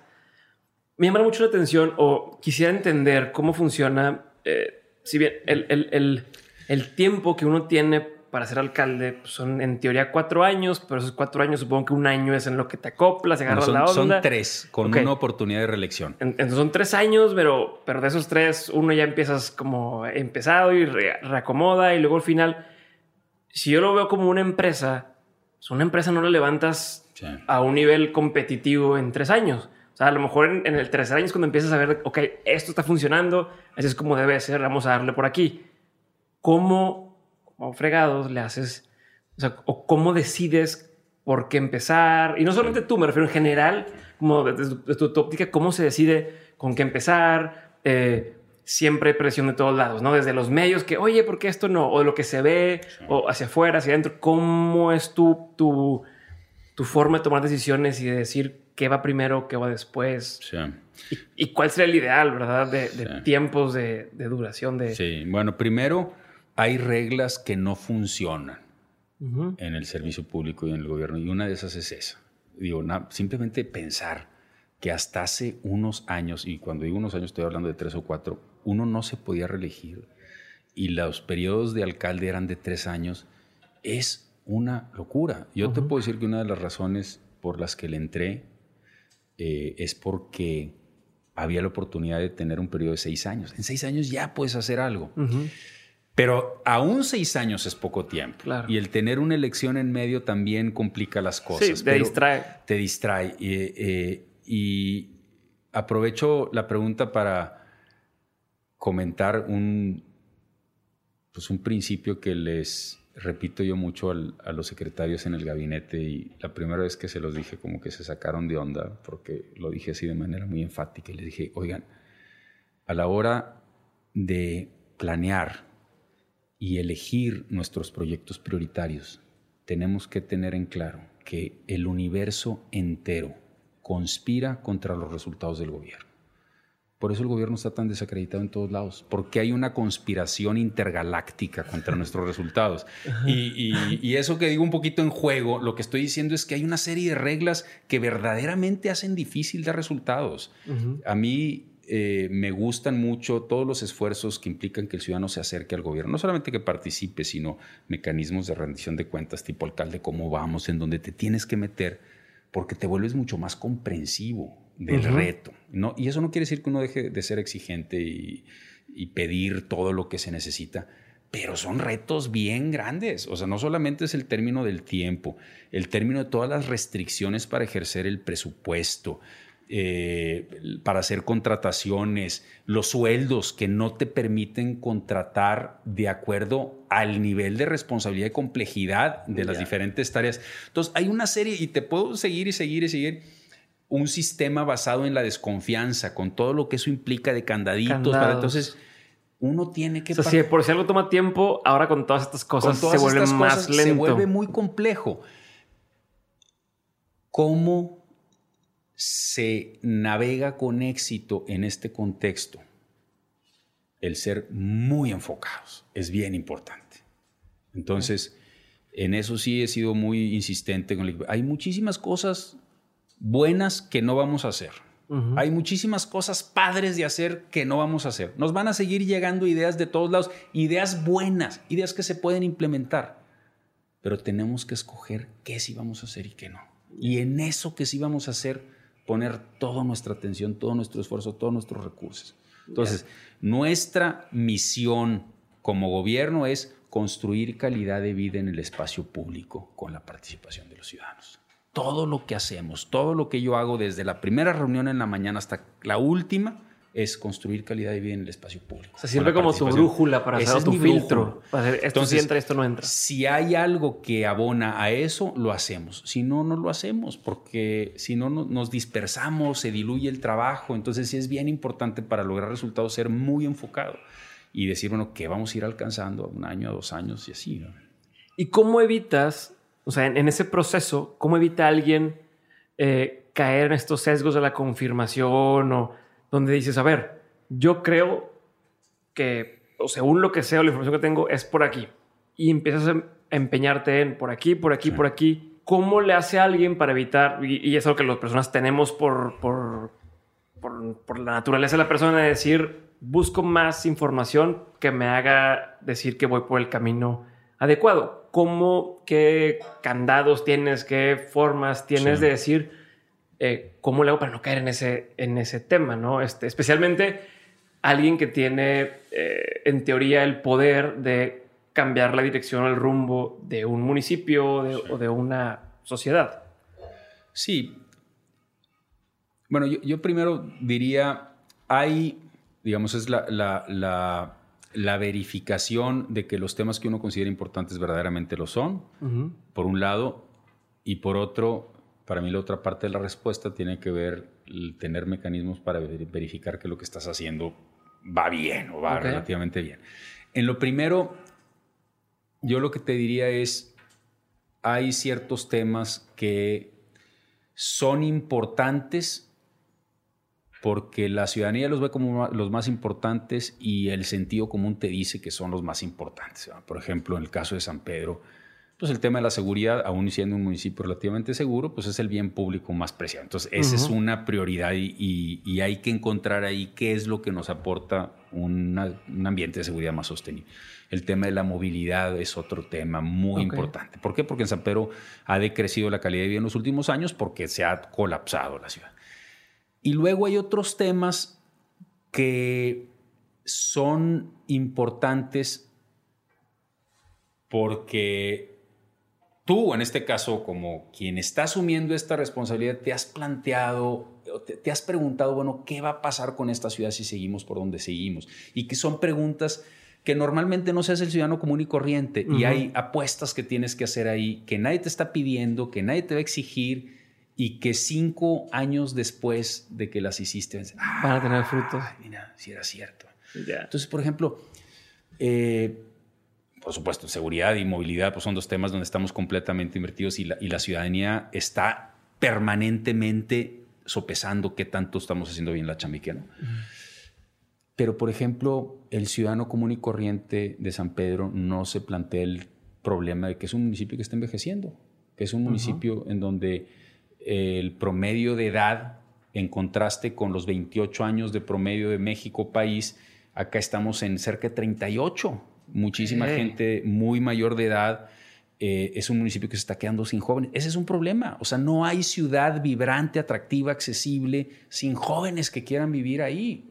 me llama mucho la atención o quisiera entender cómo funciona, eh, si bien el, el, el tiempo que uno tiene para ser alcalde pues, son en teoría cuatro años, pero esos cuatro años supongo que un año es en lo que te acoplas, agarras la onda. Son tres, con una oportunidad de reelección. Entonces son tres años, pero, pero de esos tres, uno ya empiezas como empezado y reacomoda y luego al final, si yo lo veo como una empresa, pues una empresa no la levantas a un nivel competitivo en tres años. O sea, a lo mejor en, en el tercer año es cuando empiezas a ver, ok, esto está funcionando, así es como debe ser, vamos a darle por aquí. ¿Cómo o fregados le haces, o sea, o cómo decides por qué empezar. Y no solamente tú, me refiero en general, como desde, tu, óptica, cómo se decide con qué empezar. Eh, siempre hay presión de todos lados, ¿no? Desde los medios que, oye, ¿por qué esto no? O de lo que se ve, o hacia afuera, hacia adentro. ¿Cómo es tu, tu, tu forma de tomar decisiones y de decir qué va primero, qué va después? Sí. Y, cuál sería el ideal, verdad? De, tiempos de, de, duración de... Sí, bueno, primero hay reglas que no funcionan en el servicio público y en el gobierno, y una de esas es esa. Digo, simplemente pensar que hasta hace unos años, y cuando digo unos años estoy hablando de tres o cuatro, uno no se podía reelegir y los periodos de alcalde eran de tres años, es una locura. Yo te puedo decir que una de las razones por las que le entré eh, es porque había la oportunidad de tener un periodo de seis años. En seis años ya puedes hacer algo. Pero aún seis años es poco tiempo. Y el tener una elección en medio también complica las cosas. Sí, te distrae. Te distrae. Eh, y aprovecho la pregunta para comentar un, pues un principio que les repito yo mucho a los secretarios en el gabinete y la primera vez que se los dije como que se sacaron de onda porque lo dije así de manera muy enfática y les dije, oigan, a la hora de planear y elegir nuestros proyectos prioritarios, tenemos que tener en claro que el universo entero conspira contra los resultados del gobierno. Por eso el gobierno está tan desacreditado en todos lados, porque hay una conspiración intergaláctica contra nuestros resultados. Y, eso que digo un poquito en juego, lo que estoy diciendo es que hay una serie de reglas que verdaderamente hacen difícil dar resultados. A mí eh, me gustan mucho todos los esfuerzos que implican que el ciudadano se acerque al gobierno. No solamente que participe, sino mecanismos de rendición de cuentas tipo alcalde, cómo vamos, en donde te tienes que meter, porque te vuelves mucho más comprensivo del reto. ¿no? Y eso no quiere decir que uno deje de ser exigente y, pedir todo lo que se necesita, pero son retos bien grandes. O sea, no solamente es el término del tiempo, el término de todas las restricciones para ejercer el presupuesto, eh, para hacer contrataciones, los sueldos que no te permiten contratar de acuerdo al nivel de responsabilidad y complejidad de las diferentes tareas. Entonces, hay una serie, y te puedo seguir y seguir y seguir un sistema basado en la desconfianza, con todo lo que eso implica de candaditos. Para, entonces, uno tiene que... O sea, si por si algo toma tiempo, ahora con todas estas cosas se vuelve más lento. Se vuelve muy complejo. ¿Cómo se navega con éxito en este contexto? El ser muy enfocados es bien importante. Entonces, en eso sí he sido muy insistente. Con Hay muchísimas cosas buenas que no vamos a hacer. Hay muchísimas cosas padres de hacer que no vamos a hacer. Nos van a seguir llegando ideas de todos lados, ideas buenas, ideas que se pueden implementar. Pero tenemos que escoger qué sí vamos a hacer y qué no. Y en eso que sí vamos a hacer, poner toda nuestra atención, todo nuestro esfuerzo, todos nuestros recursos. Entonces, nuestra misión como gobierno es construir calidad de vida en el espacio público con la participación de los ciudadanos todo lo que hacemos, todo lo que yo hago desde la primera reunión en la mañana hasta la última, es construir calidad de vida en el espacio público. Se sirve como tu brújula para hacer tu filtro. esto sí entra, esto no entra. Si hay algo que abona a eso, lo hacemos. Si no, no lo hacemos, porque si no, nos dispersamos, se diluye el trabajo. Entonces sí es bien importante para lograr resultados ser muy enfocado y decir, bueno, ¿qué vamos a ir alcanzando un año, dos años y así. ¿Y cómo evitas o sea, en, ese proceso, ¿cómo evita alguien eh, caer en estos sesgos de la confirmación o donde dices, a ver, yo creo que, o según lo que sea, la información que tengo es por aquí y empiezas a empeñarte en por aquí, por aquí, por aquí. ¿Cómo le hace a alguien para evitar, y, es algo que las personas tenemos por, por, por, por la naturaleza de la persona, de decir, busco más información que me haga decir que voy por el camino adecuado. ¿Cómo, qué candados tienes, qué formas tienes de decir eh, cómo le hago para no caer en ese, en ese tema, ¿no? Este, especialmente alguien que tiene, eh, en teoría, el poder de cambiar la dirección, el rumbo de un municipio o de una sociedad. Sí. Bueno, yo, primero diría, hay, digamos, es la, la la verificación de que los temas que uno considera importantes verdaderamente lo son, por un lado, y por otro, para mí la otra parte de la respuesta tiene que ver el tener mecanismos para verificar que lo que estás haciendo va bien o va relativamente bien. En lo primero, yo lo que te diría es, hay ciertos temas que son importantes porque la ciudadanía los ve como los más importantes y el sentido común te dice que son los más importantes. Por ejemplo, en el caso de San Pedro, pues el tema de la seguridad, aún siendo un municipio relativamente seguro, pues es el bien público más preciado. Entonces, esa es una prioridad y, hay que encontrar ahí qué es lo que nos aporta un ambiente de seguridad más sostenible. El tema de la movilidad es otro tema muy importante. ¿Por qué? Porque en San Pedro ha decrecido la calidad de vida en los últimos años porque se ha colapsado la ciudad. Y luego hay otros temas que son importantes porque tú, en este caso, como quien está asumiendo esta responsabilidad, te has planteado, te, has preguntado, bueno, ¿qué va a pasar con esta ciudad si seguimos por donde seguimos? Y que son preguntas que normalmente no se hace el ciudadano común y corriente. Y hay apuestas que tienes que hacer ahí, que nadie te está pidiendo, que nadie te va a exigir y que cinco años después de que las hiciste, van a tener frutos. Mira, si era cierto. Entonces, por ejemplo, eh, por supuesto, seguridad y movilidad pues son dos temas donde estamos completamente invertidos y la, ciudadanía está permanentemente sopesando qué tanto estamos haciendo bien la chambique. Pero, por ejemplo, el ciudadano común y corriente de San Pedro no se plantea el problema de que es un municipio que está envejeciendo, que es un municipio en donde el promedio de edad, en contraste con los 28 años de promedio de México país, acá estamos en cerca de 38 muchísima gente muy mayor de edad. Eh, es un municipio que se está quedando sin jóvenes. Ese es un problema. O sea, no hay ciudad vibrante, atractiva, accesible, sin jóvenes que quieran vivir ahí.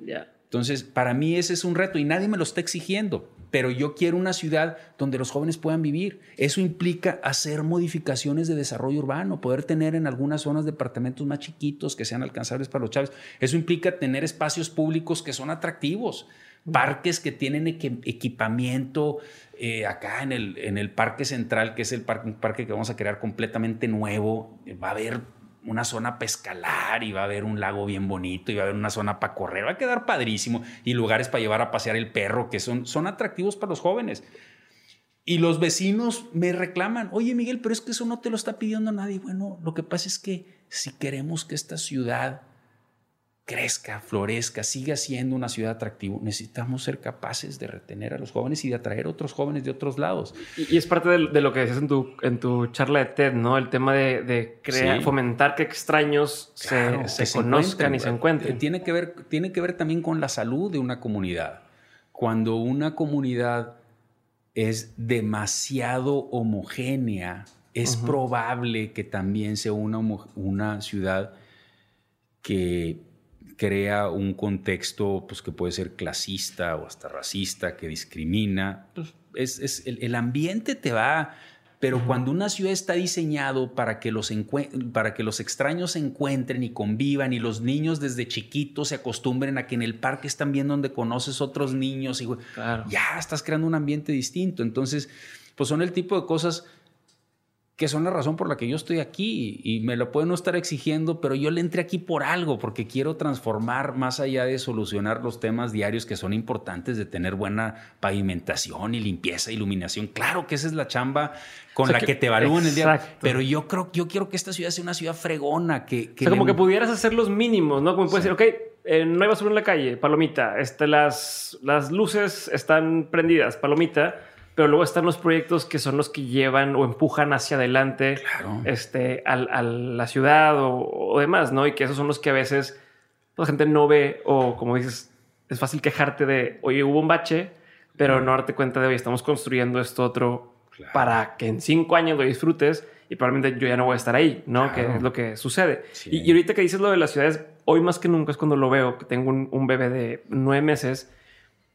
Entonces, para mí ese es un reto y nadie me lo está exigiendo, pero yo quiero una ciudad donde los jóvenes puedan vivir. Eso implica hacer modificaciones de desarrollo urbano, poder tener en algunas zonas departamentos más chiquitos que sean alcanzables para los chavos. Eso implica tener espacios públicos que son atractivos parques que tienen equipamiento eh, acá en el, en el Parque Central, que es el parque, un parque que vamos a crear completamente nuevo. Va a haber una zona para escalar y va a haber un lago bien bonito y va a haber una zona para correr. Va a quedar padrísimo y lugares para llevar a pasear el perro que son, son atractivos para los jóvenes. Y los vecinos me reclaman, oye Miguel, pero es que eso no te lo está pidiendo nadie. Bueno, lo que pasa es que si queremos que esta ciudad crezca, florezca, siga siendo una ciudad atractiva, necesitamos ser capaces de retener a los jóvenes y de atraer a otros jóvenes de otros lados. Y, es parte de, lo que decías en tu, en tu charla de TED, ¿no? El tema de, crear, fomentar que extraños se, conozcan y se encuentren. Tiene que, ver, tiene que ver también con la salud de una comunidad. Cuando una comunidad es demasiado homogénea, es probable que también sea una, una ciudad que crea un contexto pues, que puede ser clasista o hasta racista, que discrimina. Pues, es, el, ambiente te va... Pero cuando una ciudad está diseñado para que, los para que los extraños se encuentren y convivan y los niños desde chiquitos se acostumbren a que en el parque están viendo donde conoces otros niños y ya estás creando un ambiente distinto. Entonces, pues son el tipo de cosas que son la razón por la que yo estoy aquí y me lo pueden no estar exigiendo, pero yo le entré aquí por algo, porque quiero transformar más allá de solucionar los temas diarios que son importantes de tener buena pavimentación y limpieza, iluminación. Claro que esa es la chamba con la que, te evalúan el día. Pero yo creo, yo quiero que esta ciudad sea una ciudad fregona, que... que como que pudieras hacer los mínimos, ¿no? Como puedes decir, ok, eh, no hay basura en la calle, palomita, este, las, las luces están prendidas, palomita pero luego están los proyectos que son los que llevan o empujan hacia adelante este, a, la ciudad o, demás, ¿no? Y que esos son los que a veces la gente no ve o como dices, es fácil quejarte de, oye, hubo un bache, pero no darte cuenta de, hoy estamos construyendo esto otro para que en cinco años lo disfrutes y probablemente yo ya no voy a estar ahí, ¿no? Que es lo que sucede. Y, ahorita que dices lo de las ciudades, hoy más que nunca es cuando lo veo, que tengo un, bebé de nueve meses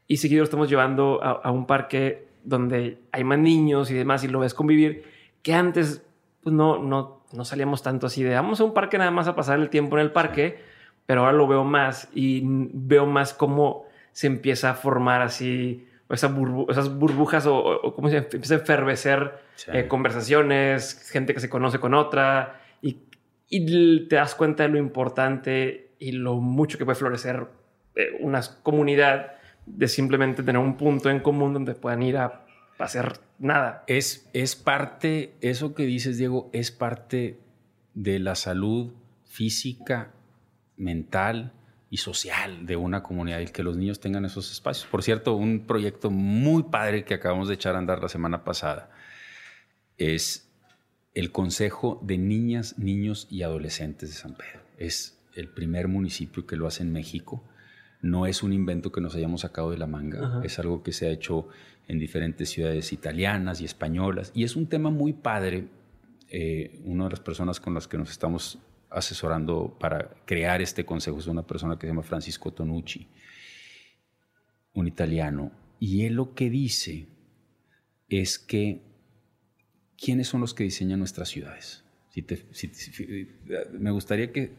y seguido lo estamos llevando a, a un parque donde hay más niños y demás y lo ves convivir, que antes pues no, no, no salíamos tanto así de vamos a un parque nada más a pasar el tiempo en el parque, pero ahora lo veo más y veo más cómo se empieza a formar así esas, esas burbujas o, cómo se empieza a enfervecer eh, conversaciones, gente que se conoce con otra y, y, te das cuenta de lo importante y lo mucho que puede florecer eh, una comunidad de simplemente tener un punto en común donde puedan ir a, hacer nada. Es, es parte, eso que dices, Diego, es parte de la salud física, mental, y social de una comunidad y que los niños tengan esos espacios. Por cierto, un proyecto muy padre que acabamos de echar a andar la semana pasada es el Consejo de Niñas, Niños y Adolescentes de San Pedro. Es el primer municipio que lo hace en México. No es un invento que nos hayamos sacado de la manga, es algo que se ha hecho en diferentes ciudades italianas y españolas. Y es un tema muy padre. Eh, una de las personas con las que nos estamos asesorando para crear este consejo es una persona que se llama Francisco Tonucci, un italiano. Y él lo que dice es que ¿quiénes son los que diseñan nuestras ciudades? Me gustaría que,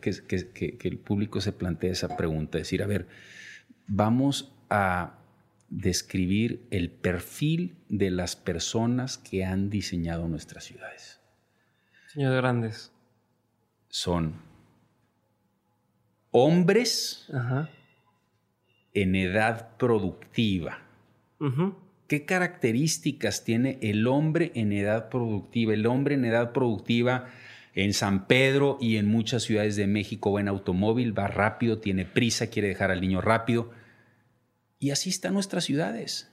el público se plantee esa pregunta, decir, a ver, vamos a describir el perfil de las personas que han diseñado nuestras ciudades. Señores grandes. Son hombres en edad productiva. ¿Qué características tiene el hombre en edad productiva? El hombre en edad productiva en San Pedro y en muchas ciudades de México va en automóvil, va rápido, tiene prisa, quiere dejar al niño rápido. Y así están nuestras ciudades.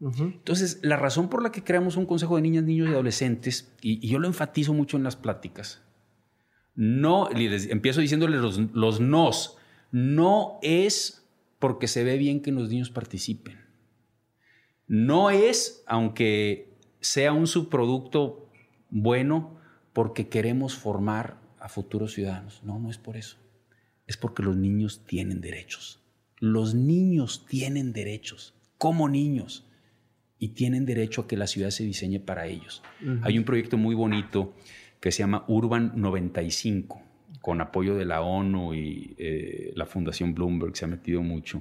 Entonces, la razón por la que creamos un consejo de niñas, niños y adolescentes, y, yo lo enfatizo mucho en las pláticas, no, empiezo diciéndoles los, los nos, no es porque se ve bien que los niños participen no es, aunque sea un subproducto bueno, porque queremos formar a futuros ciudadanos. No, no es por eso. Es porque los niños tienen derechos. Los niños tienen derechos, como niños, y tienen derecho a que la ciudad se diseñe para ellos. Hay un proyecto muy bonito que se llama Urban 95, con apoyo de la ONU y eh, la Fundación Bloomberg, se ha metido mucho.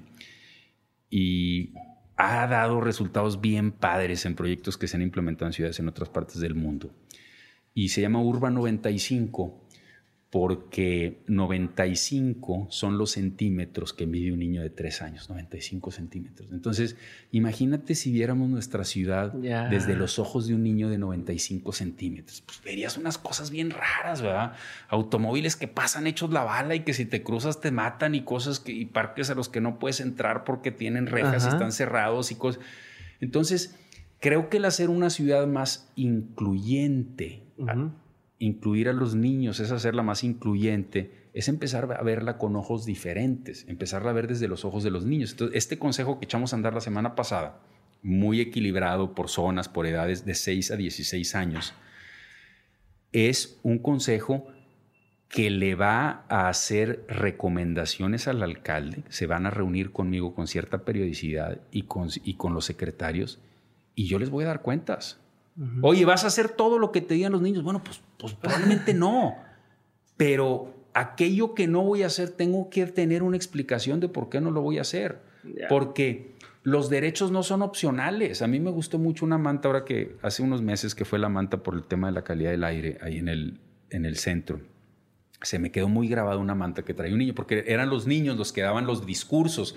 Y ha dado resultados bien padres en proyectos que se han implementado en ciudades en otras partes del mundo. Y se llama Urban 95 porque 95 son los centímetros que mide un niño de 3 años, 95 centímetros. Entonces, imagínate si viéramos nuestra ciudad desde los ojos de un niño de 95 centímetros. Pues verías unas cosas bien raras, ¿verdad? Automóviles que pasan hechos la bala y que si te cruzas te matan y cosas que, y parques a los que no puedes entrar porque tienen rejas y están cerrados y cosas. Entonces, creo que el hacer una ciudad más incluyente, incluir a los niños, es hacerla más incluyente, es empezar a verla con ojos diferentes, empezarla a ver desde los ojos de los niños. Entonces, este consejo que echamos a andar la semana pasada, muy equilibrado por zonas, por edades de 6 a 16 años, es un consejo que le va a hacer recomendaciones al alcalde, se van a reunir conmigo con cierta periodicidad y con, y con los secretarios, y yo les voy a dar cuentas. Oye, ¿vas a hacer todo lo que te digan los niños? Bueno, pues, pues probablemente no. Pero aquello que no voy a hacer, tengo que tener una explicación de por qué no lo voy a hacer. Porque los derechos no son opcionales. A mí me gustó mucho una manta ahora que hace unos meses que fue la manta por el tema de la calidad del aire ahí en el, en el centro. Se me quedó muy grabada una manta que traía un niño, porque eran los niños los que daban los discursos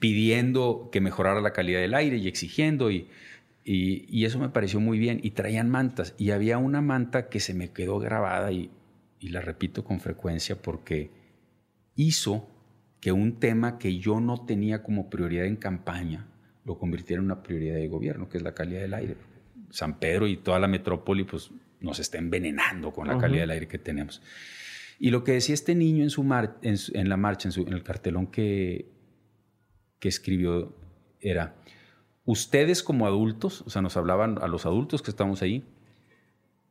pidiendo que mejorara la calidad del aire y exigiendo. Y, y, eso me pareció muy bien. Y traían mantas. Y había una manta que se me quedó grabada y, la repito con frecuencia porque hizo que un tema que yo no tenía como prioridad en campaña lo convirtiera en una prioridad de gobierno, que es la calidad del aire. San Pedro y toda la metrópoli pues, nos está envenenando con la calidad del aire que tenemos. Y lo que decía este niño en, su en, la marcha, en, en el cartelón que, que escribió, era, ustedes como adultos, o sea, nos hablaban a los adultos que estamos ahí,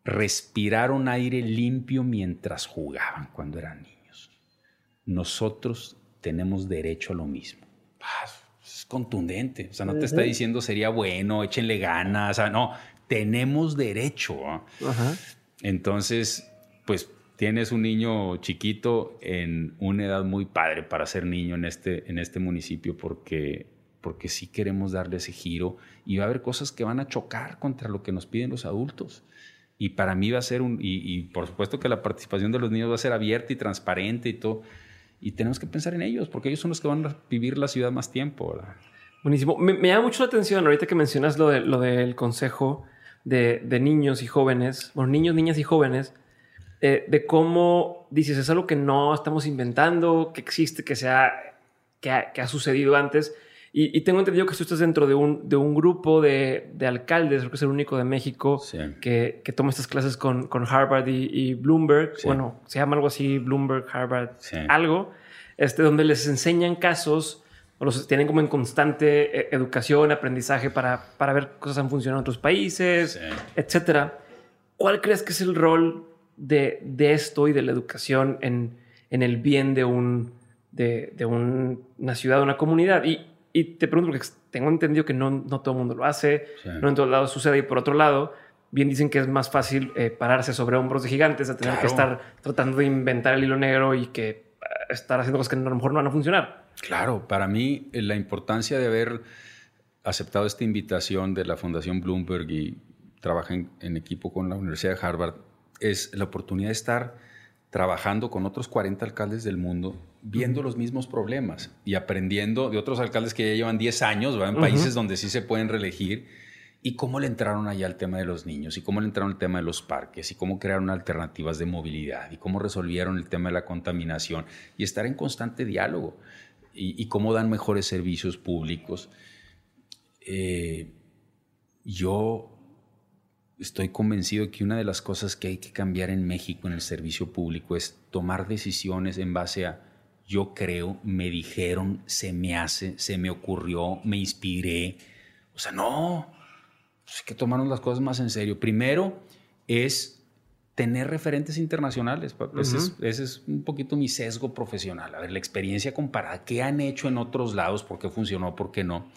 respiraron aire limpio mientras jugaban cuando eran niños. Nosotros tenemos derecho a lo mismo. Ah, es contundente, o sea, no te está diciendo sería bueno, échenle ganas, o sea, no, tenemos derecho. Entonces, pues tienes un niño chiquito en una edad muy padre para ser niño en este, en este municipio porque porque sí queremos darle ese giro y va a haber cosas que van a chocar contra lo que nos piden los adultos. Y para mí va a ser un, y, por supuesto que la participación de los niños va a ser abierta y transparente y todo. Y tenemos que pensar en ellos, porque ellos son los que van a vivir la ciudad más tiempo. ¿verdad? Buenísimo. Me, llama mucho la atención ahorita que mencionas lo, de, lo del consejo de, de niños y jóvenes, bueno, niños, niñas y jóvenes, eh, de cómo dices, es algo que no estamos inventando, que existe, que se ha que ha, sucedido antes. Y, tengo entendido que tú estás dentro de un, de un grupo de, de alcaldes, creo que es el único de México, que, que, toma estas clases con, con Harvard y, Bloomberg. Bueno, se llama algo así, Bloomberg, Harvard, algo, este, donde les enseñan casos o los tienen como en constante eh, educación, aprendizaje para, para ver cosas han funcionado en otros países, etcétera. ¿Cuál crees que es el rol de, de esto y de la educación en, en el bien de, un, de, de una ciudad, una comunidad? Y, y, te pregunto, porque tengo entendido que no, no todo el mundo lo hace, no en todos lados sucede, y por otro lado, bien dicen que es más fácil eh, pararse sobre hombros de gigantes a tener que estar tratando de inventar el hilo negro y que eh, estar haciendo cosas que a lo mejor no van a funcionar. Claro, para mí la importancia de haber aceptado esta invitación de la Fundación Bloomberg y trabajar en, equipo con la Universidad de Harvard es la oportunidad de estar trabajando con otros 40 alcaldes del mundo, viendo los mismos problemas y aprendiendo de otros alcaldes que ya llevan 10 años, en países donde sí se pueden reelegir, y cómo le entraron allá al tema de los niños, y cómo le entraron al tema de los parques, y cómo crearon alternativas de movilidad, y cómo resolvieron el tema de la contaminación, y estar en constante diálogo y, cómo dan mejores servicios públicos. Eh, yo estoy convencido que una de las cosas que hay que cambiar en México en el servicio público es tomar decisiones en base a yo creo, me dijeron, se me hace, se me ocurrió, me inspiré. O sea, no, pues hay que tomarnos las cosas más en serio. Primero es tener referentes internacionales. ese, es, un poquito mi sesgo profesional. A ver, la experiencia comparada, qué han hecho en otros lados, por qué funcionó, por qué no.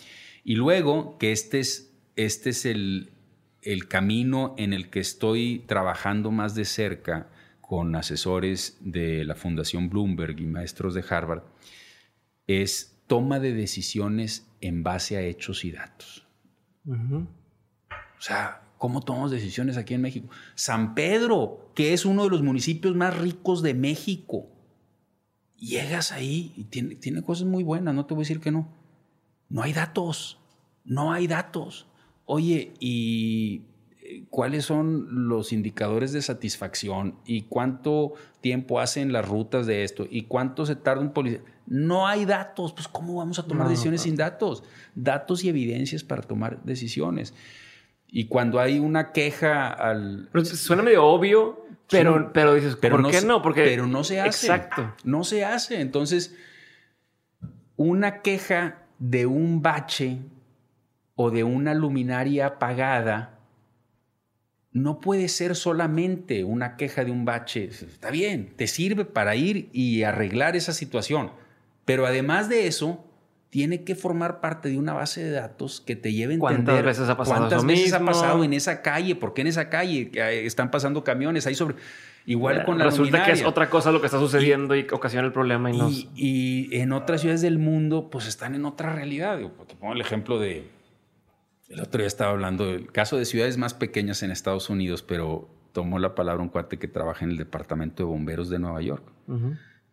Y luego que este es, este es el, el camino en el que estoy trabajando más de cerca con asesores de la Fundación Bloomberg y maestros de Harvard, es toma de decisiones en base a hechos y datos. O sea, ¿Cómo tomamos decisiones aquí en México? San Pedro, que es uno de los municipios más ricos de México. Llegas ahí y tiene, tiene cosas muy buenas, no te voy a decir que no. No hay datos, no hay datos. Oye, ¿y eh, cuáles son los indicadores de satisfacción? ¿Y cuánto tiempo hacen las rutas de esto? ¿Y cuánto se tarda un policía? No hay datos, pues ¿cómo vamos a tomar decisiones sin datos? Datos y evidencias para tomar decisiones. Y cuando hay una queja al... suena medio obvio, pero, pero dices, pero ¿por qué no? Porque... Pero no se hace. Exacto. No se hace. Entonces, una queja de un bache o de una luminaria apagada no puede ser solamente una queja de un bache. Está bien, te sirve para ir y arreglar esa situación. Pero además de eso, tiene que formar parte de una base de datos que te lleve a entender cuántas veces ha pasado cuántas veces ha pasado en esa calle, por qué en esa calle están pasando camiones ahí sobre igual con la resulta que es otra cosa lo que está sucediendo y, ocasiona el problema y, y, en otras ciudades del mundo pues están en otra realidad. te pongo el ejemplo de el otro día estaba hablando del caso de ciudades más pequeñas en Estados Unidos, pero tomó la palabra un cuate que trabaja en el departamento de bomberos de Nueva York.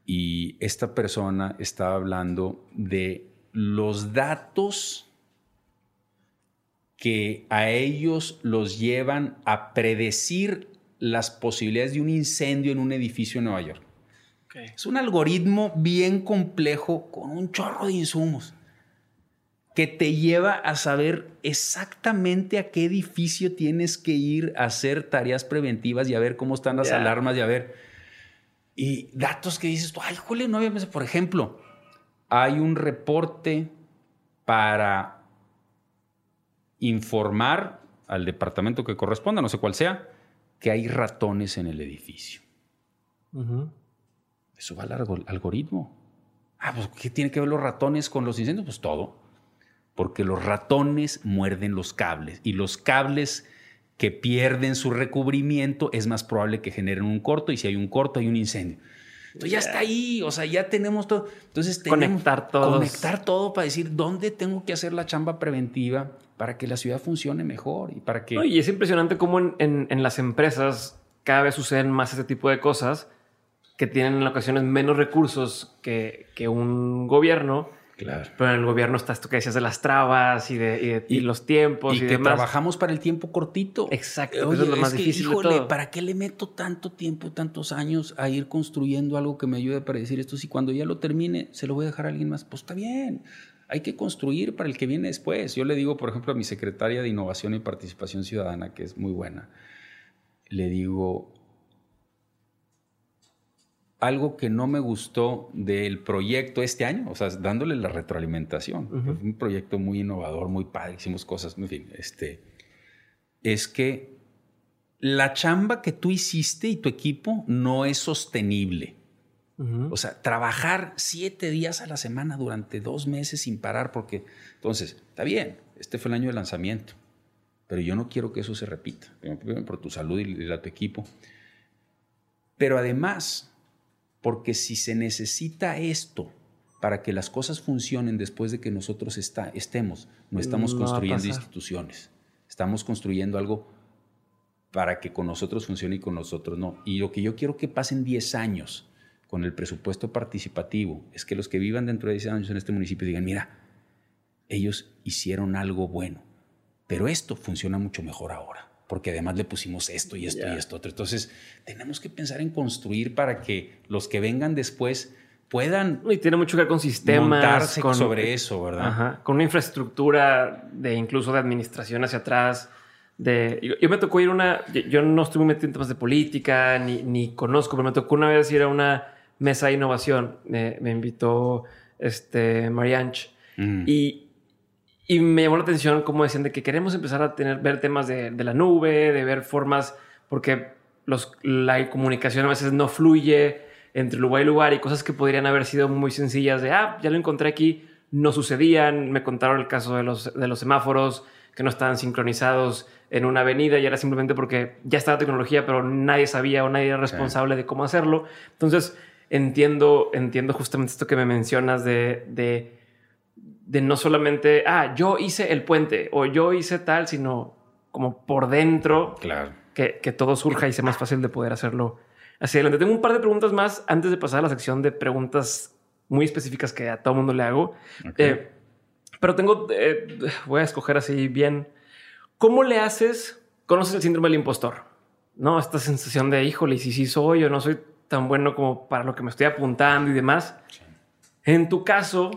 Y esta persona estaba hablando de los datos que a ellos los llevan a predecir las posibilidades de un incendio en un edificio en Nueva York. Es un algoritmo bien complejo con un chorro de insumos que te lleva a saber exactamente a qué edificio tienes que ir a hacer tareas preventivas y a ver cómo están las alarmas y a ver. Y datos que dices tú, ay, Julio, no había pensado. Por ejemplo, hay un reporte para informar al departamento que corresponda, no sé cuál sea, que hay ratones en el edificio. Eso va al algoritmo. Ah, pues ¿qué tiene que ver los ratones con los incendios? Pues todo. Porque los ratones muerden los cables y los cables que pierden su recubrimiento es más probable que generen un corto y si hay un corto hay un incendio. Entonces ya está ahí, o sea, ya tenemos todo. Entonces conectar todo. Conectar todo para decir dónde tengo que hacer la chamba preventiva para que la ciudad funcione mejor y para que... y es impresionante cómo en, en, las empresas cada vez suceden más este tipo de cosas que tienen en ocasiones menos recursos que, que un gobierno Claro. Pero en el gobierno está esto que decías de las trabas y de, y los tiempos y, y que trabajamos para el tiempo cortito. Exacto. eso es lo más difícil de todo. ¿Para qué le meto tanto tiempo, tantos años a ir construyendo algo que me ayude para decir esto? Si cuando ya lo termine, se lo voy a dejar a alguien más. Pues está bien. Hay que construir para el que viene después. Yo le digo, por ejemplo, a mi secretaria de Innovación y Participación Ciudadana, que es muy buena, le digo, algo que no me gustó del proyecto este año, o sea, dándole la retroalimentación. un proyecto muy innovador, muy padre, hicimos cosas, en fin, este, es que la chamba que tú hiciste y tu equipo no es sostenible. O sea, trabajar siete días a la semana durante dos meses sin parar, porque entonces, está bien, este fue el año de lanzamiento, pero yo no quiero que eso se repita, por tu salud y la de tu equipo. Pero además, porque si se necesita esto para que las cosas funcionen después de que nosotros está, estemos, no estamos construyendo instituciones, estamos construyendo algo para que con nosotros funcione y con nosotros no. Y lo que yo quiero que pasen 10 años con el presupuesto participativo es que los que vivan dentro de 10 años en este municipio digan, mira, ellos hicieron algo bueno, pero esto funciona mucho mejor ahora porque además le pusimos esto y esto y esto otro. Entonces, tenemos que pensar en construir para que los que vengan después puedan. Y tiene mucho que ver con sistemas. Montarse sobre eso, ¿verdad? con una infraestructura de incluso de administración hacia atrás. De, yo, me tocó ir una. Yo, no estoy muy metido en temas de política ni, ni, conozco, pero me tocó una vez ir a una mesa de innovación. Me, invitó este Marianch. Mm. Y y me llamó la atención cómo decían de que queremos empezar a tener, ver temas de, la nube, de ver formas, porque los, la comunicación a veces no fluye entre lugar y lugar y cosas que podrían haber sido muy sencillas de, ah, ya lo encontré aquí, no sucedían. Me contaron el caso de los, de los semáforos que no estaban sincronizados en una avenida y era simplemente porque ya estaba tecnología, pero nadie sabía o nadie era responsable de cómo hacerlo. Entonces, entiendo, entiendo justamente esto que me mencionas de, de de no solamente, ah, yo hice el puente o yo hice tal, sino como por dentro. Claro. Que, que todo surja y sea más fácil de poder hacerlo hacia adelante. Tengo un par de preguntas más antes de pasar a la sección de preguntas muy específicas que a todo mundo le hago. Eh, pero tengo, eh, voy a escoger así bien. ¿Cómo le haces? ¿Conoces el síndrome del impostor? No, esta sensación de, híjole, y si sí soy o no soy tan bueno como para lo que me estoy apuntando y demás. En tu caso,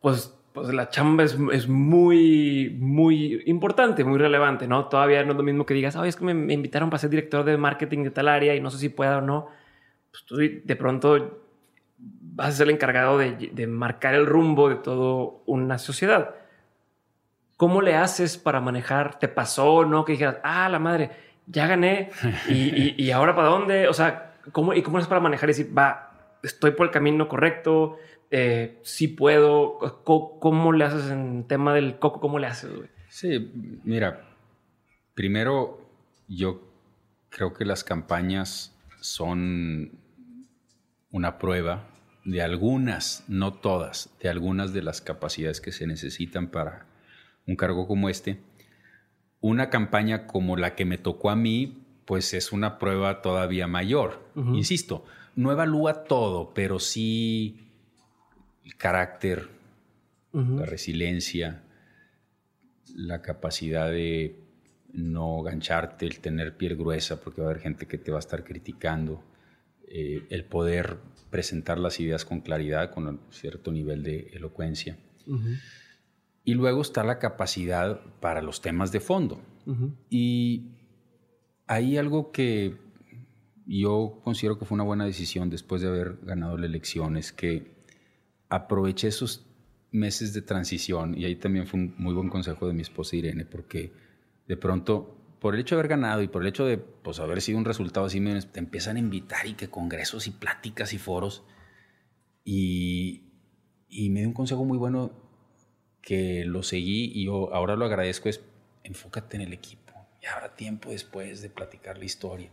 pues pues la chamba es, es, muy, muy importante, muy relevante, ¿no? Todavía no es lo mismo que digas, oye, es que me, invitaron para ser director de marketing de tal área y no sé si pueda o no. Pues tú de pronto vas a ser el encargado de, de marcar el rumbo de toda una sociedad. ¿Cómo le haces para manejar? ¿Te pasó, no? Que dijeras, ah, la madre, ya gané y, y, ahora para dónde? O sea, ¿cómo, ¿y cómo es para manejar y decir, va, estoy por el camino correcto? Eh, si puedo, ¿cómo le haces en tema del coco? ¿Cómo le haces, Sí, mira, primero yo creo que las campañas son una prueba de algunas, no todas, de algunas de las capacidades que se necesitan para un cargo como este. Una campaña como la que me tocó a mí, pues es una prueba todavía mayor. Insisto, no evalúa todo, pero sí el carácter, la resiliencia, la capacidad de no gancharte, el tener piel gruesa, porque va a haber gente que te va a estar criticando, eh, el poder presentar las ideas con claridad, con un cierto nivel de elocuencia. Y luego está la capacidad para los temas de fondo. Y hay algo que yo considero que fue una buena decisión después de haber ganado la elección, es que aproveché esos meses de transición y ahí también fue un muy buen consejo de mi esposa Irene, porque de pronto, por el hecho de haber ganado y por el hecho de pues, haber sido un resultado así, te empiezan a invitar y que congresos y pláticas y foros. Y, me dio un consejo muy bueno que lo seguí y yo ahora lo agradezco, es enfócate en el equipo. Y habrá tiempo después de platicar la historia.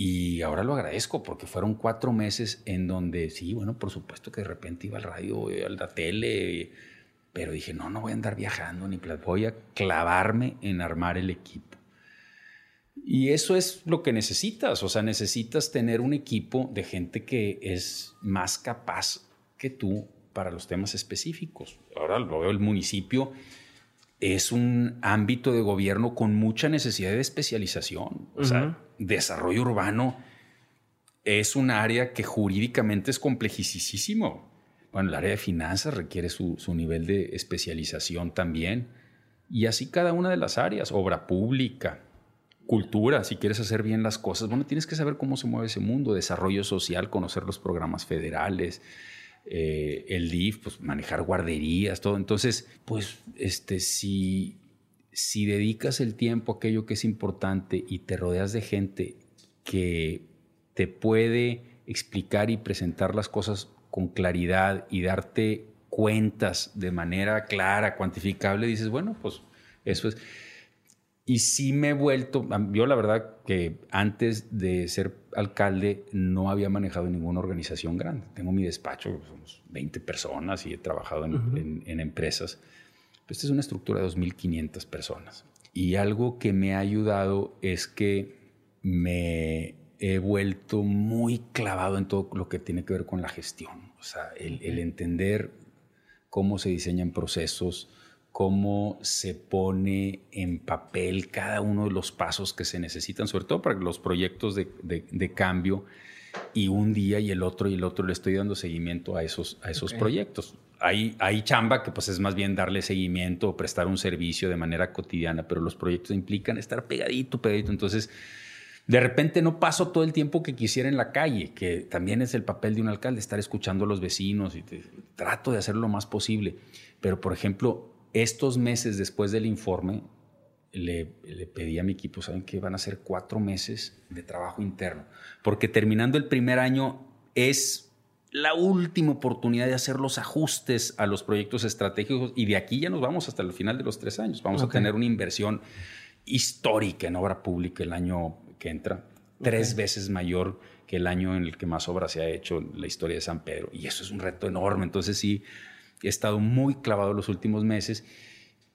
Y ahora lo agradezco porque fueron cuatro meses en donde, sí, bueno, por supuesto que de repente iba al radio, a la tele, pero dije, no, no voy a andar viajando ni voy a clavarme en armar el equipo. Y eso es lo que necesitas, o sea, necesitas tener un equipo de gente que es más capaz que tú para los temas específicos. Ahora lo veo el municipio es un ámbito de gobierno con mucha necesidad de especialización. O sea, desarrollo urbano es un área que jurídicamente es complejísimo. Bueno, el área de finanzas requiere su, su, nivel de especialización también. Y así cada una de las áreas, obra pública, cultura, si quieres hacer bien las cosas, bueno, tienes que saber cómo se mueve ese mundo, desarrollo social, conocer los programas federales, eh, el DIF, pues manejar guarderías, todo. Entonces, pues, este, si, si dedicas el tiempo a aquello que es importante y te rodeas de gente que te puede explicar y presentar las cosas con claridad y darte cuentas de manera clara, cuantificable, dices, bueno, pues eso es. Y sí me he vuelto, yo la verdad que antes de ser alcalde no había manejado ninguna organización grande. Tengo mi despacho, somos 20 personas y he trabajado en, empresas. esta es una estructura de 2.500 personas. Y algo que me ha ayudado es que me he vuelto muy clavado en todo lo que tiene que ver con la gestión. O sea, el, el entender cómo se diseñan procesos, cómo se pone en papel cada uno de los pasos que se necesitan, sobre todo para los proyectos de, cambio, y un día y el otro y el otro le estoy dando seguimiento a esos, a esos proyectos. Hay, hay chamba que pues es más bien darle seguimiento o prestar un servicio de manera cotidiana, pero los proyectos implican estar pegadito, pegadito. Entonces, de repente no paso todo el tiempo que quisiera en la calle, que también es el papel de un alcalde, estar escuchando a los vecinos y trato de hacerlo lo más posible. Pero, por ejemplo, estos meses después del informe, le, pedí a mi equipo, ¿saben qué? Van a ser cuatro meses de trabajo interno, porque terminando el primer año es la última oportunidad de hacer los ajustes a los proyectos estratégicos y de aquí ya nos vamos hasta el final de los tres años. Vamos a tener una inversión histórica en obra pública el año que entra, tres veces mayor que el año en el que más obra se ha hecho en la historia de San Pedro. Y eso es un reto enorme. Entonces sí, he estado muy clavado los últimos meses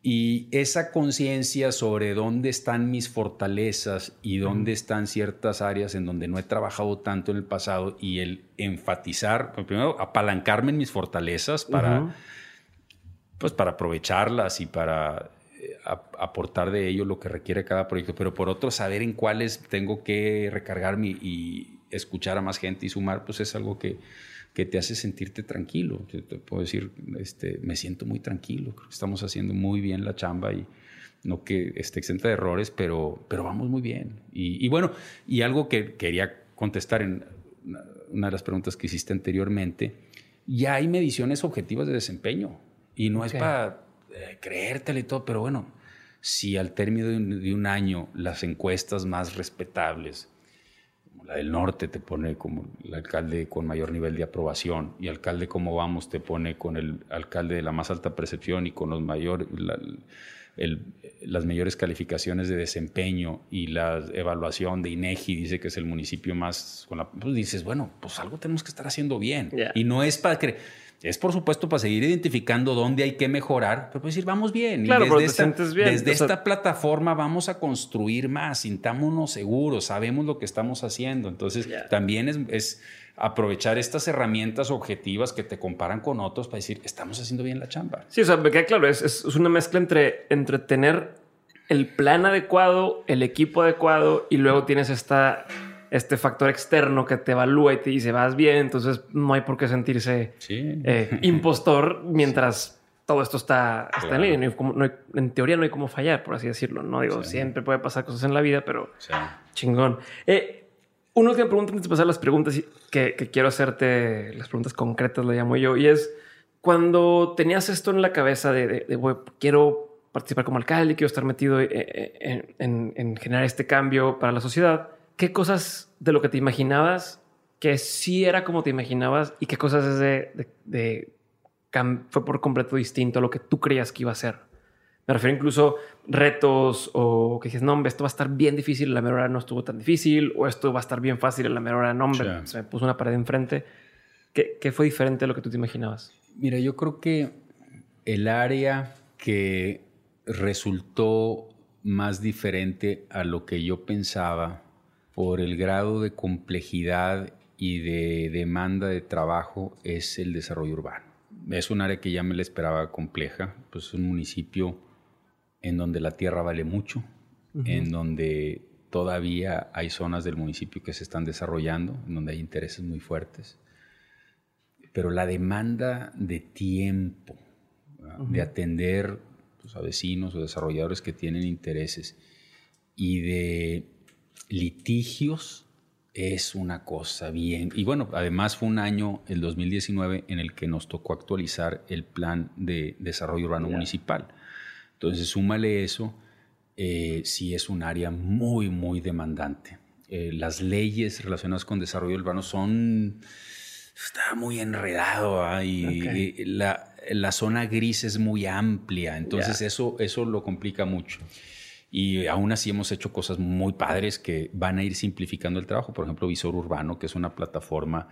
y esa conciencia sobre dónde están mis fortalezas y dónde están ciertas áreas en donde no he trabajado tanto en el pasado y el enfatizar, pues, primero apalancarme en mis fortalezas para, pues para aprovecharlas y para eh, aportar de ello lo que requiere cada proyecto, pero por otro saber en cuáles tengo que recargarme y escuchar a más gente y sumar, pues es algo que, que te hace sentirte tranquilo. Te, puedo decir, este, me siento muy tranquilo, creo que estamos haciendo muy bien la chamba y no que esté exenta de errores, pero, pero vamos muy bien. Y, bueno, y algo que quería contestar en una de las preguntas que hiciste anteriormente, ya hay mediciones objetivas de desempeño y no es para eh, creértelo y todo, pero bueno, si al término de un año las encuestas más respetables, la del norte te pone como el alcalde con mayor nivel de aprobación y alcalde como vamos te pone con el alcalde de la más alta percepción y con los mayor, las mayores calificaciones de desempeño y la evaluación de INEGI dice que es el municipio más con la, pues dices bueno pues algo tenemos que estar haciendo bien y no es para que es por supuesto para seguir identificando dónde hay que mejorar, pero pues decir, vamos bien. Claro, desde, esta, bien. desde esta plataforma vamos a construir más, sintámonos seguros, sabemos lo que estamos haciendo. Entonces, también es, aprovechar estas herramientas objetivas que te comparan con otros para decir, estamos haciendo bien la chamba. Sí, o sea, me queda claro, es, es una mezcla entre, entre tener el plan adecuado, el equipo adecuado y luego tienes esta este factor externo que te evalúa y te dice vas bien, entonces no hay por qué sentirse eh, impostor mientras todo esto está, está en línea. No en teoría no hay como fallar, por así decirlo. No digo, siempre puede pasar cosas en la vida, pero chingón. Eh, una última pregunta antes de pasar a las preguntas que, quiero hacerte, las preguntas concretas le llamo yo, y es cuando tenías esto en la cabeza de, quiero participar como alcalde, quiero estar metido eh, en, en generar este cambio para la sociedad qué cosas de lo que te imaginabas que sí era como te imaginabas y qué cosas es de, fue por completo distinto a lo que tú creías que iba a ser. Me refiero incluso retos o que dices, no, hombre, esto va a estar bien difícil, la mera hora no estuvo tan difícil, o esto va a estar bien fácil, la mera hora no, hombre, se me puso una pared enfrente. ¿Qué, ¿Qué fue diferente a lo que tú te imaginabas? Mira, yo creo que el área que resultó más diferente a lo que yo pensaba por el grado de complejidad y de demanda de trabajo es el desarrollo urbano. es un área que ya me la esperaba compleja, pues es un municipio en donde la tierra vale mucho, en donde todavía hay zonas del municipio que se están desarrollando, en donde hay intereses muy fuertes, pero la demanda de tiempo, de atender pues, a vecinos o desarrolladores que tienen intereses y de litigios es una cosa bien. Y bueno, además fue un año, el 2019, en el que nos tocó actualizar el plan de desarrollo urbano municipal. Entonces, súmale eso, eh, sí es un área muy, muy demandante. Eh, las leyes relacionadas con desarrollo urbano son... Está muy enredado y, la, la, zona gris es muy amplia, entonces eso, eso lo complica mucho. Y aún así hemos hecho cosas muy padres que van a ir simplificando el trabajo. Por ejemplo, Visor Urbano, que es una plataforma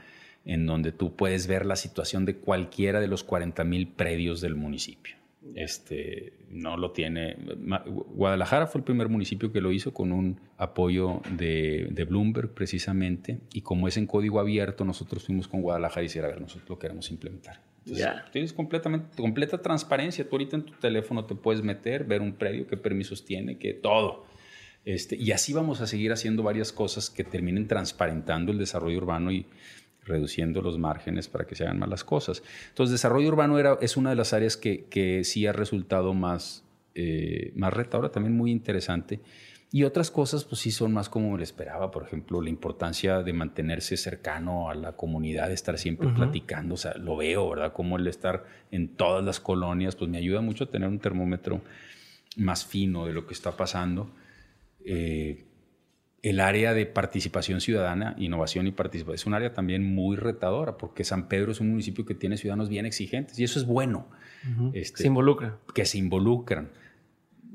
en donde tú puedes ver la situación de cualquiera de los 40 mil predios del municipio. Este, no lo tiene. Guadalajara fue el primer municipio que lo hizo con un apoyo de, Bloomberg precisamente. Y como es en código abierto, nosotros fuimos con Guadalajara y decir, a ver, nosotros lo queremos implementar. Tienes completamente, completa transparencia. Tú ahorita en tu teléfono te puedes meter, ver un predio, qué permisos tiene, qué todo. Este, y así vamos a seguir haciendo varias cosas que terminen transparentando el desarrollo urbano y reduciendo los márgenes para que se hagan más las cosas. Entonces, desarrollo urbano era, es una de las áreas que, que sí ha resultado más, eh, más retadora, también muy interesante. Y otras cosas, pues sí son más como lo esperaba. Por ejemplo, la importancia de mantenerse cercano a la comunidad, de estar siempre platicando. O sea, lo veo, ¿verdad? Como el estar en todas las colonias, pues me ayuda mucho a tener un termómetro más fino de lo que está pasando. Eh, el área de participación ciudadana, innovación y participación es un área también muy retadora, porque San Pedro es un municipio que tiene ciudadanos bien exigentes y eso es bueno. Este, se involucran. Que se involucran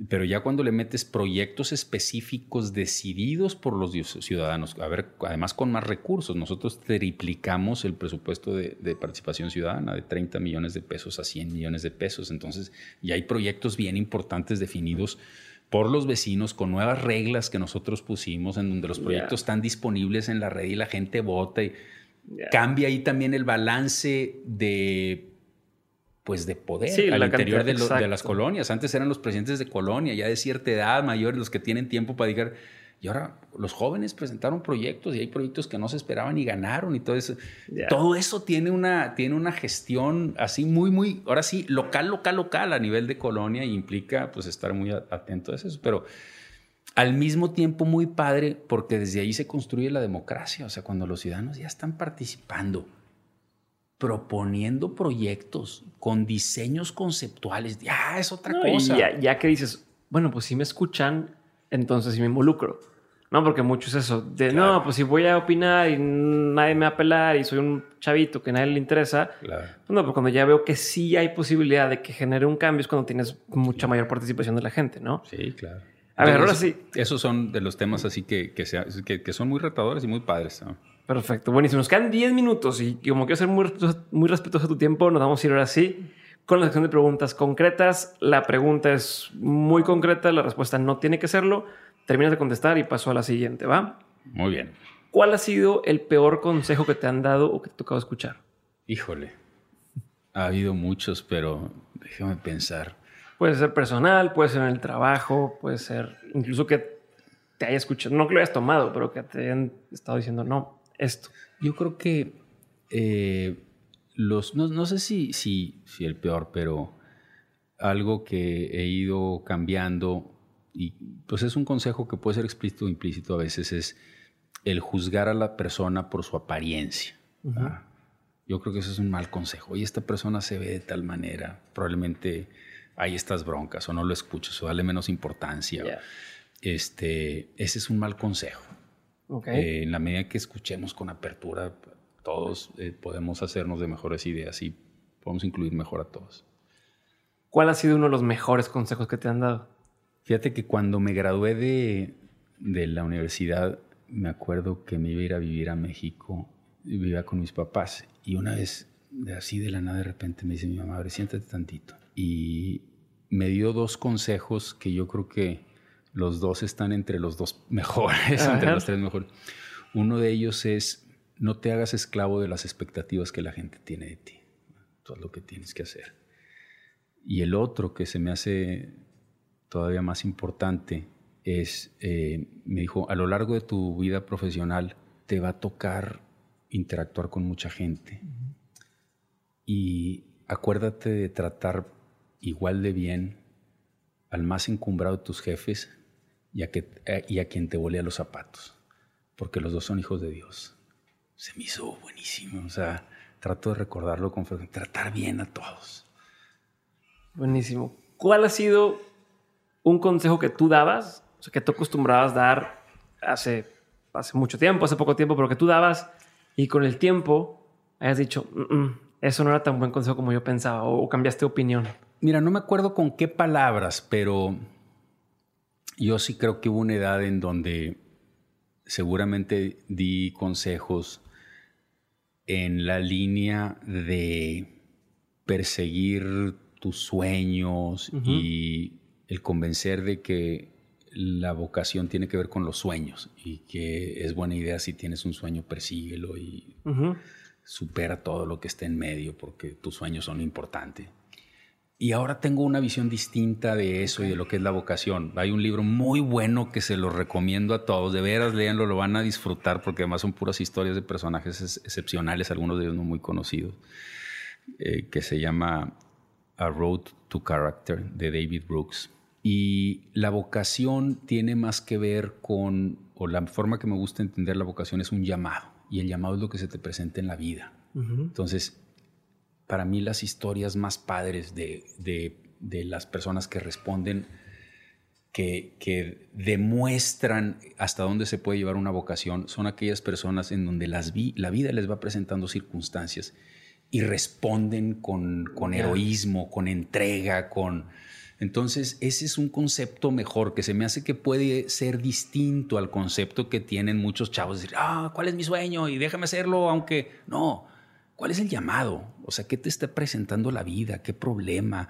pero ya cuando le metes proyectos específicos decididos por los ciudadanos, a ver, además con más recursos, nosotros triplicamos el presupuesto de, participación ciudadana de 30 millones de pesos a 100 millones de pesos, entonces ya hay proyectos bien importantes definidos por los vecinos con nuevas reglas que nosotros pusimos en donde los proyectos están disponibles en la red y la gente vota y cambia ahí también el balance de pues de poder al interior de, las colonias. Antes eran los presidentes de colonia, ya de cierta edad, mayores, los que tienen tiempo para dedicar. Y ahora los jóvenes presentaron proyectos y hay proyectos que no se esperaban y ganaron y todo eso. Todo eso tiene una, tiene una gestión así muy, muy, ahora sí, local, local, local a nivel de colonia y implica pues estar muy atento a eso. Pero al mismo tiempo muy padre porque desde ahí se construye la democracia. O sea, cuando los ciudadanos ya están participando proponiendo proyectos con diseños conceptuales, ya es otra cosa. Ya, ya, que dices, bueno, pues si me escuchan, entonces sí me involucro. No, porque mucho es eso, de no, pues si voy a opinar y nadie me va a apelar y soy un chavito que nadie le interesa. Claro. Pues no, pero cuando ya veo que sí hay posibilidad de que genere un cambio es cuando tienes mucha mayor participación de la gente, ¿no? Sí, claro. A ver, ahora sí. Esos son de los temas así que, que, que son muy retadores y muy padres. ¿no? Perfecto, buenísimo. Nos quedan 10 minutos y como quiero ser muy, muy respetuoso de tu tiempo, nos vamos a ir ahora sí con la sección de preguntas concretas. La pregunta es muy concreta, la respuesta no tiene que serlo. Terminas de contestar y paso a la siguiente, ¿va? Muy bien. ¿Cuál ha sido el peor consejo que te han dado o que te ha tocado escuchar? Híjole, ha habido muchos, pero déjame pensar. Puede ser personal, puede ser en el trabajo, puede ser incluso que te haya escuchado, no que lo hayas tomado, pero que te hayan estado diciendo no, esto? Yo creo que eh, los, no, sé si, si, si el peor, pero algo que he ido cambiando y pues es un consejo que puede ser explícito o implícito a veces es el juzgar a la persona por su apariencia. Yo creo que eso es un mal consejo. Y esta persona se ve de tal manera, probablemente hay estas broncas o no lo escuchas o dale menos importancia. Este, ese es un mal consejo. Eh, en la medida que escuchemos con apertura, todos eh, podemos hacernos de mejores ideas y podemos incluir mejor a todos. ¿Cuál ha sido uno de los mejores consejos que te han dado? Fíjate que cuando me gradué de, de la universidad, me acuerdo que me iba a ir a vivir a México y vivía con mis papás. Y una vez, así de la nada, de repente me dice mi mamá, a siéntate tantito. Y me dio dos consejos que yo creo que los dos están entre los dos mejores, entre los tres mejores. Uno de ellos es, no te hagas esclavo de las expectativas que la gente tiene de ti. tú haz lo que tienes que hacer. Y el otro que se me hace todavía más importante es, eh, me dijo, a lo largo de tu vida profesional te va a tocar interactuar con mucha gente. Y acuérdate de tratar igual de bien al más encumbrado de tus jefes y a, que, eh, y a quien te volea los zapatos, porque los dos son hijos de Dios. Se me hizo buenísimo, o sea, trato de recordarlo con frecuencia, tratar bien a todos. Buenísimo. ¿Cuál ha sido un consejo que tú dabas, o sea, que tú acostumbrabas dar hace, hace mucho tiempo, hace poco tiempo, pero que tú dabas y con el tiempo hayas dicho, "Mm, mm, eso no era tan buen consejo como yo pensaba, o, o cambiaste de opinión? Mira, no me acuerdo con qué palabras, pero yo sí creo que hubo una edad en donde seguramente di consejos en la línea de perseguir tus sueños y el convencer de que la vocación tiene que ver con los sueños y que es buena idea si tienes un sueño, persíguelo y supera todo lo que esté en medio porque tus sueños son importantes. Y ahora tengo una visión distinta de eso y de lo que es la vocación. Hay un libro muy bueno que se lo recomiendo a todos. De veras, léanlo, lo van a disfrutar porque además son puras historias de personajes ex- excepcionales, algunos de ellos no muy conocidos, eh, que se llama A Road to Character de David Brooks. Y la vocación tiene más que ver con, o la forma que me gusta entender la vocación es un llamado. Y el llamado es lo que se te presenta en la vida. Entonces, para mí las historias más padres de, de- de las personas que responden, que, que demuestran hasta dónde se puede llevar una vocación, son aquellas personas en donde las vi- la vida les va presentando circunstancias y responden con, con heroísmo, con entrega, con... Entonces, ese es un concepto mejor que se me hace que puede ser distinto al concepto que tienen muchos chavos. Decir, ah, ¿cuál es mi sueño? Y déjame hacerlo, aunque no. ¿Cuál es el llamado? O sea, ¿qué te está presentando la vida? ¿Qué problema?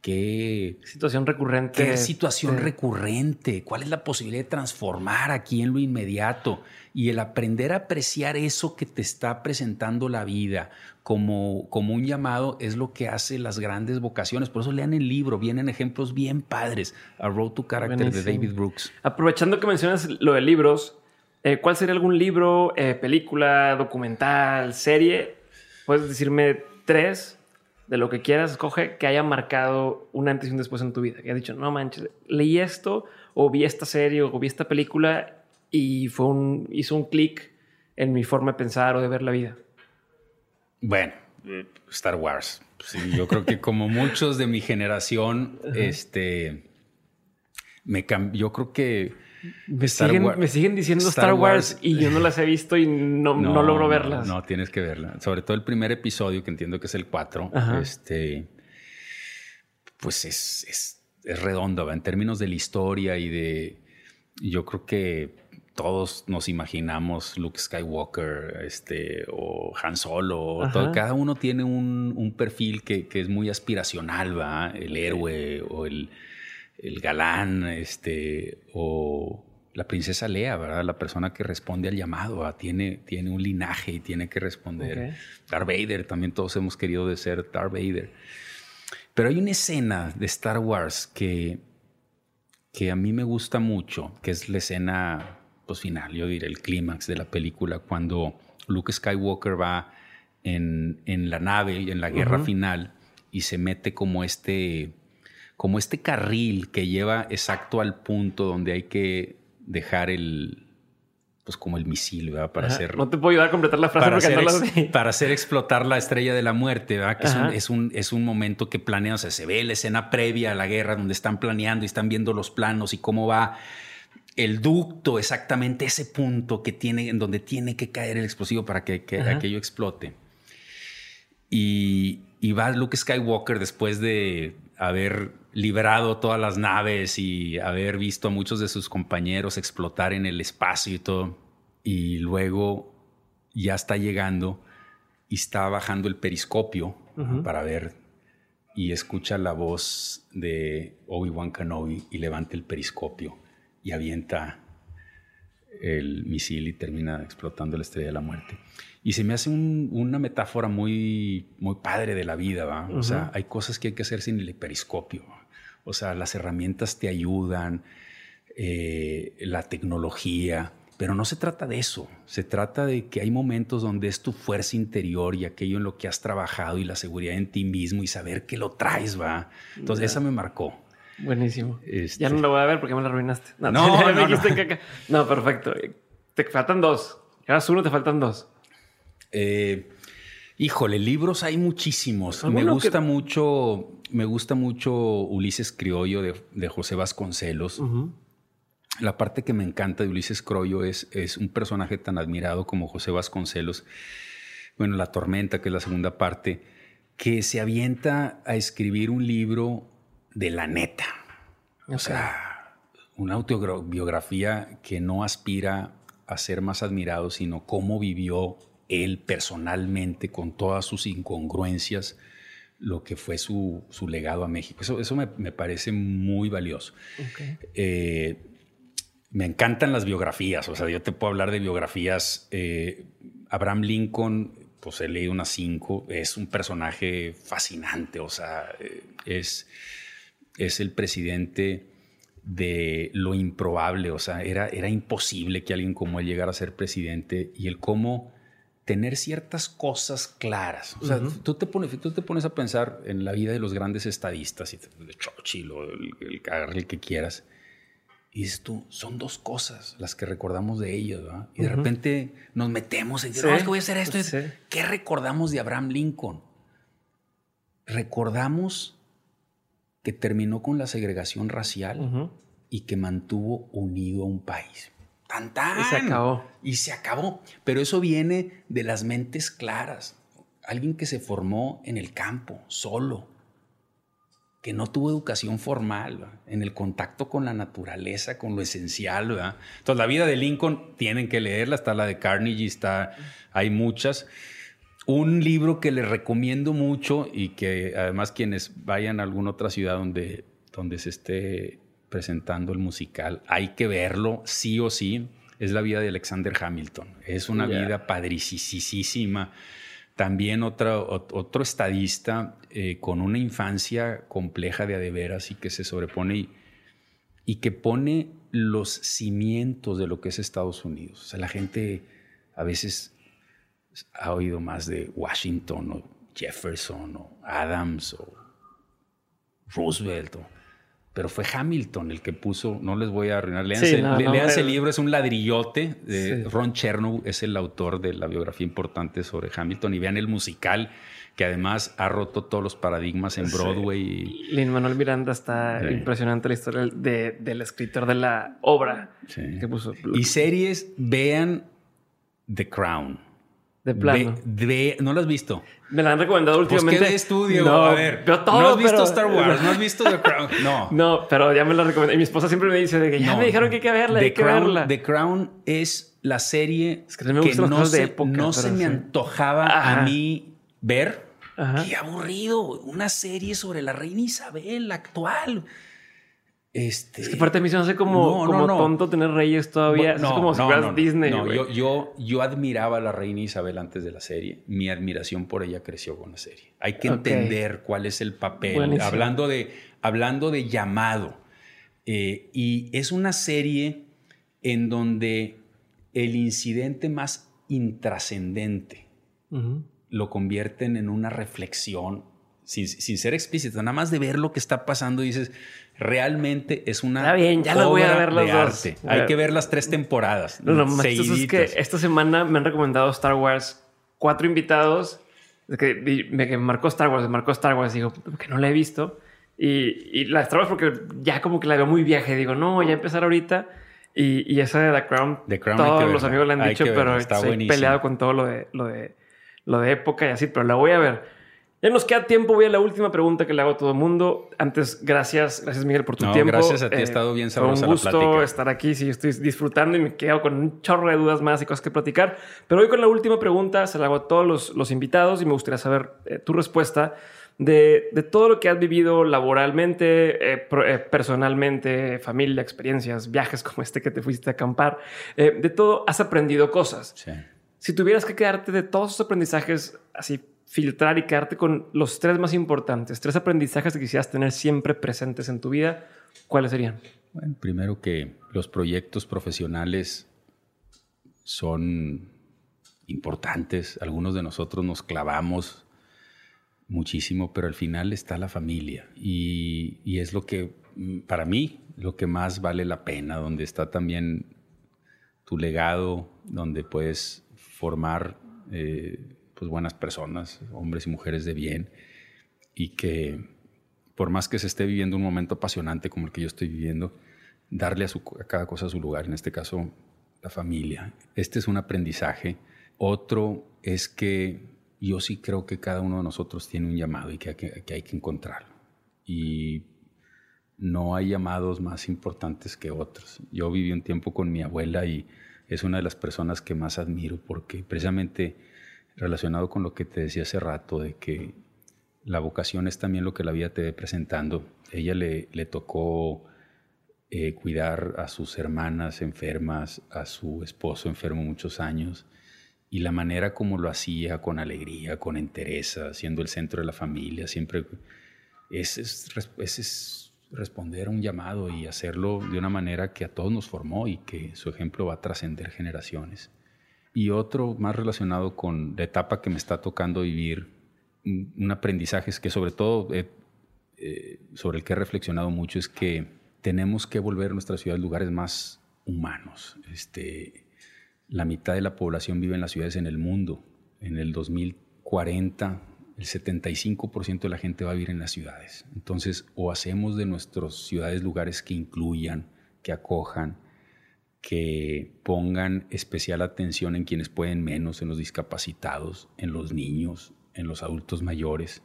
¿Qué, Situación recurrente. qué situación recurrente? ¿Cuál es la posibilidad de transformar aquí en lo inmediato? Y el aprender a apreciar eso que te está presentando la vida como, como un llamado es lo que hace las grandes vocaciones. Por eso lean el libro, vienen ejemplos bien padres. A Road to Character de. David Brooks. Aprovechando que mencionas lo de libros, eh, ¿cuál sería algún libro, eh, película, documental, serie? Puedes decirme tres de lo que quieras, escoge, que haya marcado un antes y un después en tu vida. Que haya dicho, no manches, leí esto, o vi esta serie, o vi esta película, y fue un, hizo un clic en mi forma de pensar o de ver la vida. Bueno, Star Wars. Sí, yo creo que como muchos de mi generación, este, me yo creo que Me, siguen, me siguen diciendo Star, Star Wars, Wars- y yo no las he visto y no, no, logro verlas. No, tienes que verla. Sobre todo el primer episodio, que entiendo que es el 4, Ajá. este, pues es, es, es redondo, ¿va? en términos de la historia y de, yo creo que todos nos imaginamos Luke Skywalker, este, o Han Solo, todo- cada uno tiene un, un perfil que, que es muy aspiracional, ¿va? El héroe o el, el galán, este, o la princesa Lea, ¿verdad? La persona que responde al llamado, ¿va? tiene, tiene un linaje y tiene que responder. Ok. Darth Vader, también todos hemos querido de ser Darth Vader. Pero hay una escena de Star Wars que, que a mí me gusta mucho, que es la escena pues, final, yo diré el clímax de la película, cuando Luke Skywalker va en, en la nave y en la guerra final y se mete como este, como este carril que lleva exacto al punto donde hay que dejar el, pues como el misil, ¿verdad? Para Ajá. hacer No te puedo ayudar a completar la frase para hacer, no la para hacer explotar la estrella de la muerte, ¿verdad? Que es un, es, un, es un momento que planean, o sea, se ve la escena previa a la guerra donde están planeando y están viendo los planos y cómo va el ducto, exactamente ese punto que tiene, en donde tiene que caer el explosivo para que, que aquello explote. Y, y va Luke Skywalker después de haber liberado todas las naves y haber visto a muchos de sus compañeros explotar en el espacio y todo. Y luego ya está llegando y está bajando el periscopio para ver y escucha la voz de Obi-Wan Kenobi y levanta el periscopio y avienta el misil y termina explotando la estrella de la muerte. Y se me hace una metáfora muy, muy padre de la vida, ¿va? O sea, hay cosas que hay que hacer sin el periscopio. O sea, las herramientas te ayudan, eh, la tecnología, pero no se trata de eso. Se trata de que hay momentos donde es tu fuerza interior y aquello en lo que has trabajado y la seguridad en ti mismo y saber que lo traes, va. Entonces, esa me marcó. Buenísimo. Este ya no lo voy a ver porque me la arruinaste. No, no, no, perfecto. Te faltan dos. Eras uno, te faltan dos. Eh, híjole, libros hay muchísimos. Me gusta mucho, me gusta mucho Ulises Criollo de, José Vasconcelos. La parte que me encanta de Ulises Criollo es, es un personaje tan admirado como José Vasconcelos. Bueno, La Tormenta, que es la segunda parte, que se avienta a escribir un libro de la neta. O sea, una autobiografía que no aspira a ser más admirado, sino cómo vivió él personalmente con todas sus incongruencias lo que fue su, legado a México. Eso, eso me, parece muy valioso. Eh, me encantan las biografías, o sea, yo te puedo hablar de biografías. Eh, Abraham Lincoln, pues he leído unas cinco, es un personaje fascinante, o sea, eh, es, es el presidente de lo improbable, o sea, era, era imposible que alguien como él llegara a ser presidente y el cómo tener ciertas cosas claras. O sea, tú, te pones, tú te pones a pensar en la vida de los grandes estadistas, y de Churchill o el, el, que quieras, y dices tú, son dos cosas las que recordamos de ellos, ¿verdad? Y de repente nos metemos en, decir, que voy a hacer esto. ¿Qué recordamos de Abraham Lincoln? Recordamos que terminó con la segregación racial y que mantuvo unido a un país. Y se acabó. Y se acabó. Pero eso viene de las mentes claras. Alguien que se formó en el campo, solo, que no tuvo educación formal, en el contacto con la naturaleza, con lo esencial. ¿verdad? Entonces, la vida de Lincoln tienen que leerla, está la de Carnegie, está, hay muchas. Un libro que les recomiendo mucho y que además quienes vayan a alguna otra ciudad donde, donde se esté presentando el musical. Hay que verlo, sí o sí. Es la vida de Alexander Hamilton. Es una vida padricisísima. También otro, otro estadista eh, con una infancia compleja de adeveras y que se sobrepone y, y, que pone los cimientos de lo que es Estados Unidos. O sea, la gente a veces ha oído más de Washington o Jefferson o Adams o Roosevelt. O, pero fue Hamilton el que puso, no les voy a arruinar, leanse, el libro, es un ladrillote, de Ron Chernow es el autor de la biografía importante sobre Hamilton y vean el musical que además ha roto todos los paradigmas en Broadway. Sí. Lin Manuel Miranda está impresionante la historia del escritor de la obra que puso. Y series, vean The Crown. De plano. ¿No lo has visto? Me la han recomendado últimamente. Pues, ¿qué de estudio? No, a ver. Todo, no has visto Star Wars, no has visto The Crown. No. No, pero ya me la recomendé. Y mi esposa siempre me dice de que ya me dijeron que hay que verla, The hay Crown, que verla. The Crown es la serie que, no, se, época, no se me antojaba a mí ver. Qué aburrido. Una serie sobre la reina Isabel actual. Este, es que aparte a mí se me hace como, como tonto tener reyes todavía. es como si fueras Disney. yo, yo, yo, admiraba a la reina Isabel antes de la serie. Mi admiración por ella creció con la serie. Hay que entender cuál es el papel. Hablando de, hablando de llamado. Eh, y es una serie en donde el incidente más intrascendente lo convierten en una reflexión sin, sin, ser explícito, nada más de ver lo que está pasando, dices, realmente es una. Está bien, ya lo voy a ver los dos. Hay que ver las tres temporadas. Lo más es que esta semana me han recomendado Star Wars cuatro invitados. Que me marcó Star Wars, me marcó Star Wars. Digo, que no la he visto. Y, y la Star Wars porque ya como que la veo muy viaje. Digo, no, ya empezar ahorita. Y, y esa de The Crown, The Crown todos los amigos le han dicho, pero estoy peleado con todo lo de, lo de, lo de época y así, pero la voy a ver. Ya nos queda tiempo. Voy a la última pregunta que le hago a todo el mundo. Antes, gracias. Gracias, Miguel, por tu tiempo. Gracias a ti. ha eh, estado bien sabrosa un gusto estar aquí. Sí, estoy disfrutando y me quedo con un chorro de dudas más y cosas que platicar. Pero hoy con la última pregunta se la hago a todos los, invitados y me gustaría saber eh, tu respuesta. de, todo lo que has vivido laboralmente, eh, eh, personalmente, familia, experiencias, viajes como este que te fuiste a acampar, de todo has aprendido cosas. Si tuvieras que quedarte de todos esos aprendizajes, así filtrar y quedarte con los tres más importantes, tres aprendizajes que quisieras tener siempre presentes en tu vida, ¿cuáles serían? Bueno, primero que los proyectos profesionales son importantes. Algunos de nosotros nos clavamos muchísimo, pero al final está la familia y, es lo que, mm, para mí, lo que más vale la pena, donde está también tu legado, donde puedes formar eh, pues buenas personas, hombres y mujeres de bien, y que por más que se esté viviendo un momento apasionante como el que yo estoy viviendo, darle a, cada cosa su lugar, en este caso la familia. Este es un aprendizaje. Otro es que yo sí creo que cada uno de nosotros tiene un llamado y que hay que, hay que encontrarlo. Y no hay llamados más importantes que otros. Yo viví un tiempo con mi abuela y es una de las personas que más admiro porque precisamente relacionado con lo que te decía hace rato de que la vocación es también lo que la vida te ve presentando. Ella le, tocó eh, cuidar a sus hermanas enfermas, a su esposo enfermo muchos años y la manera como lo hacía, con alegría, con entereza, siendo el centro de la familia, siempre es, es, responder a un llamado y hacerlo de una manera que a todos nos formó y que su ejemplo va a trascender generaciones. Y otro más relacionado con la etapa que me está tocando vivir, un, aprendizaje es que sobre todo eh, sobre el que he reflexionado mucho es que tenemos que volver nuestras ciudades lugares más humanos. Este, la mitad de la población vive en las ciudades en el mundo. En el 2040, el 75% de la gente va a vivir en las ciudades. Entonces, o hacemos de nuestras ciudades lugares que incluyan, que acojan, que pongan especial atención en quienes pueden menos, en los discapacitados, en los niños, en los adultos mayores.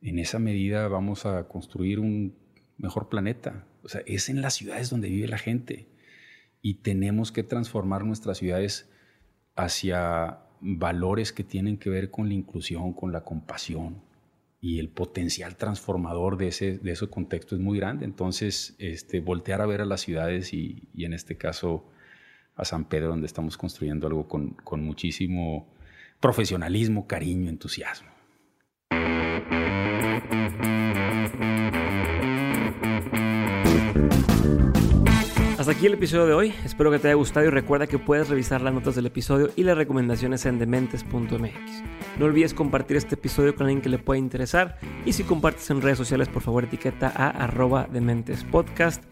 En esa medida vamos a construir un mejor planeta. O sea, es en las ciudades donde vive la gente y tenemos que transformar nuestras ciudades hacia valores que tienen que ver con la inclusión, con la compasión y el potencial transformador de ese, de ese contexto es muy grande. Entonces, este, voltear a ver a las ciudades y, y en este caso a San Pedro, donde estamos construyendo algo con, con muchísimo profesionalismo, cariño, entusiasmo. Aquí el episodio de hoy. Espero que te haya gustado y recuerda que puedes revisar las notas del episodio y las recomendaciones en dementes.mx. No olvides compartir este episodio con alguien que le pueda interesar y si compartes en redes sociales por favor etiqueta a arroba dementespodcast.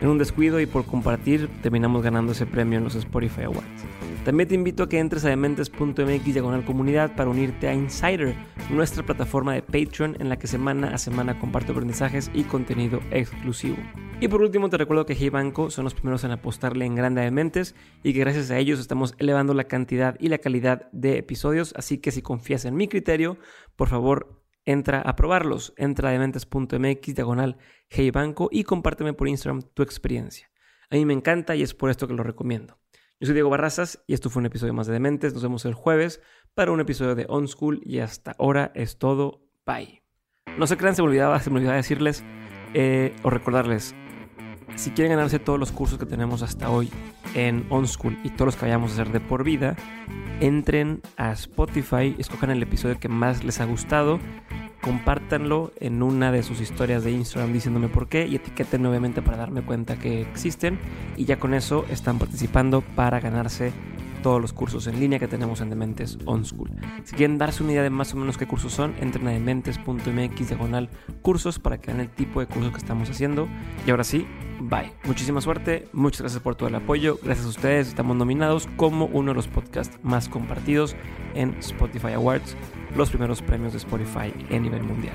En un descuido y por compartir terminamos ganando ese premio en los Spotify Awards. También te invito a que entres a dementes.mx diagonal comunidad para unirte a Insider, nuestra plataforma de Patreon en la que semana a semana comparto aprendizajes y contenido exclusivo. Y por último te recuerdo que Hey Banco son los primeros en apostarle en grande a Dementes y que gracias a ellos estamos elevando la cantidad y la calidad de episodios, así que si confías en mi criterio, por favor entra a probarlos, entra a dementes.mx diagonal Hey Banco y compárteme por Instagram tu experiencia. A mí me encanta y es por esto que lo recomiendo. Yo soy Diego Barrazas y esto fue un episodio más de Dementes. Nos vemos el jueves para un episodio de On School y hasta ahora es todo. Bye. No se crean, se me olvidaba, se me olvidaba decirles eh, o recordarles si quieren ganarse todos los cursos que tenemos hasta hoy en OnSchool y todos los que vayamos a hacer de por vida, entren a Spotify, escojan el episodio que más les ha gustado, compártanlo en una de sus historias de Instagram diciéndome por qué y etiqueten obviamente para darme cuenta que existen y ya con eso están participando para ganarse todos los cursos en línea que tenemos en Dementes On School. Si quieren darse una idea de más o menos qué cursos son, entren a dementes.mx diagonal cursos para que vean el tipo de cursos que estamos haciendo. Y ahora sí, bye. Muchísima suerte, muchas gracias por todo el apoyo. Gracias a ustedes, estamos nominados como uno de los podcasts más compartidos en Spotify Awards, los primeros premios de Spotify a nivel mundial.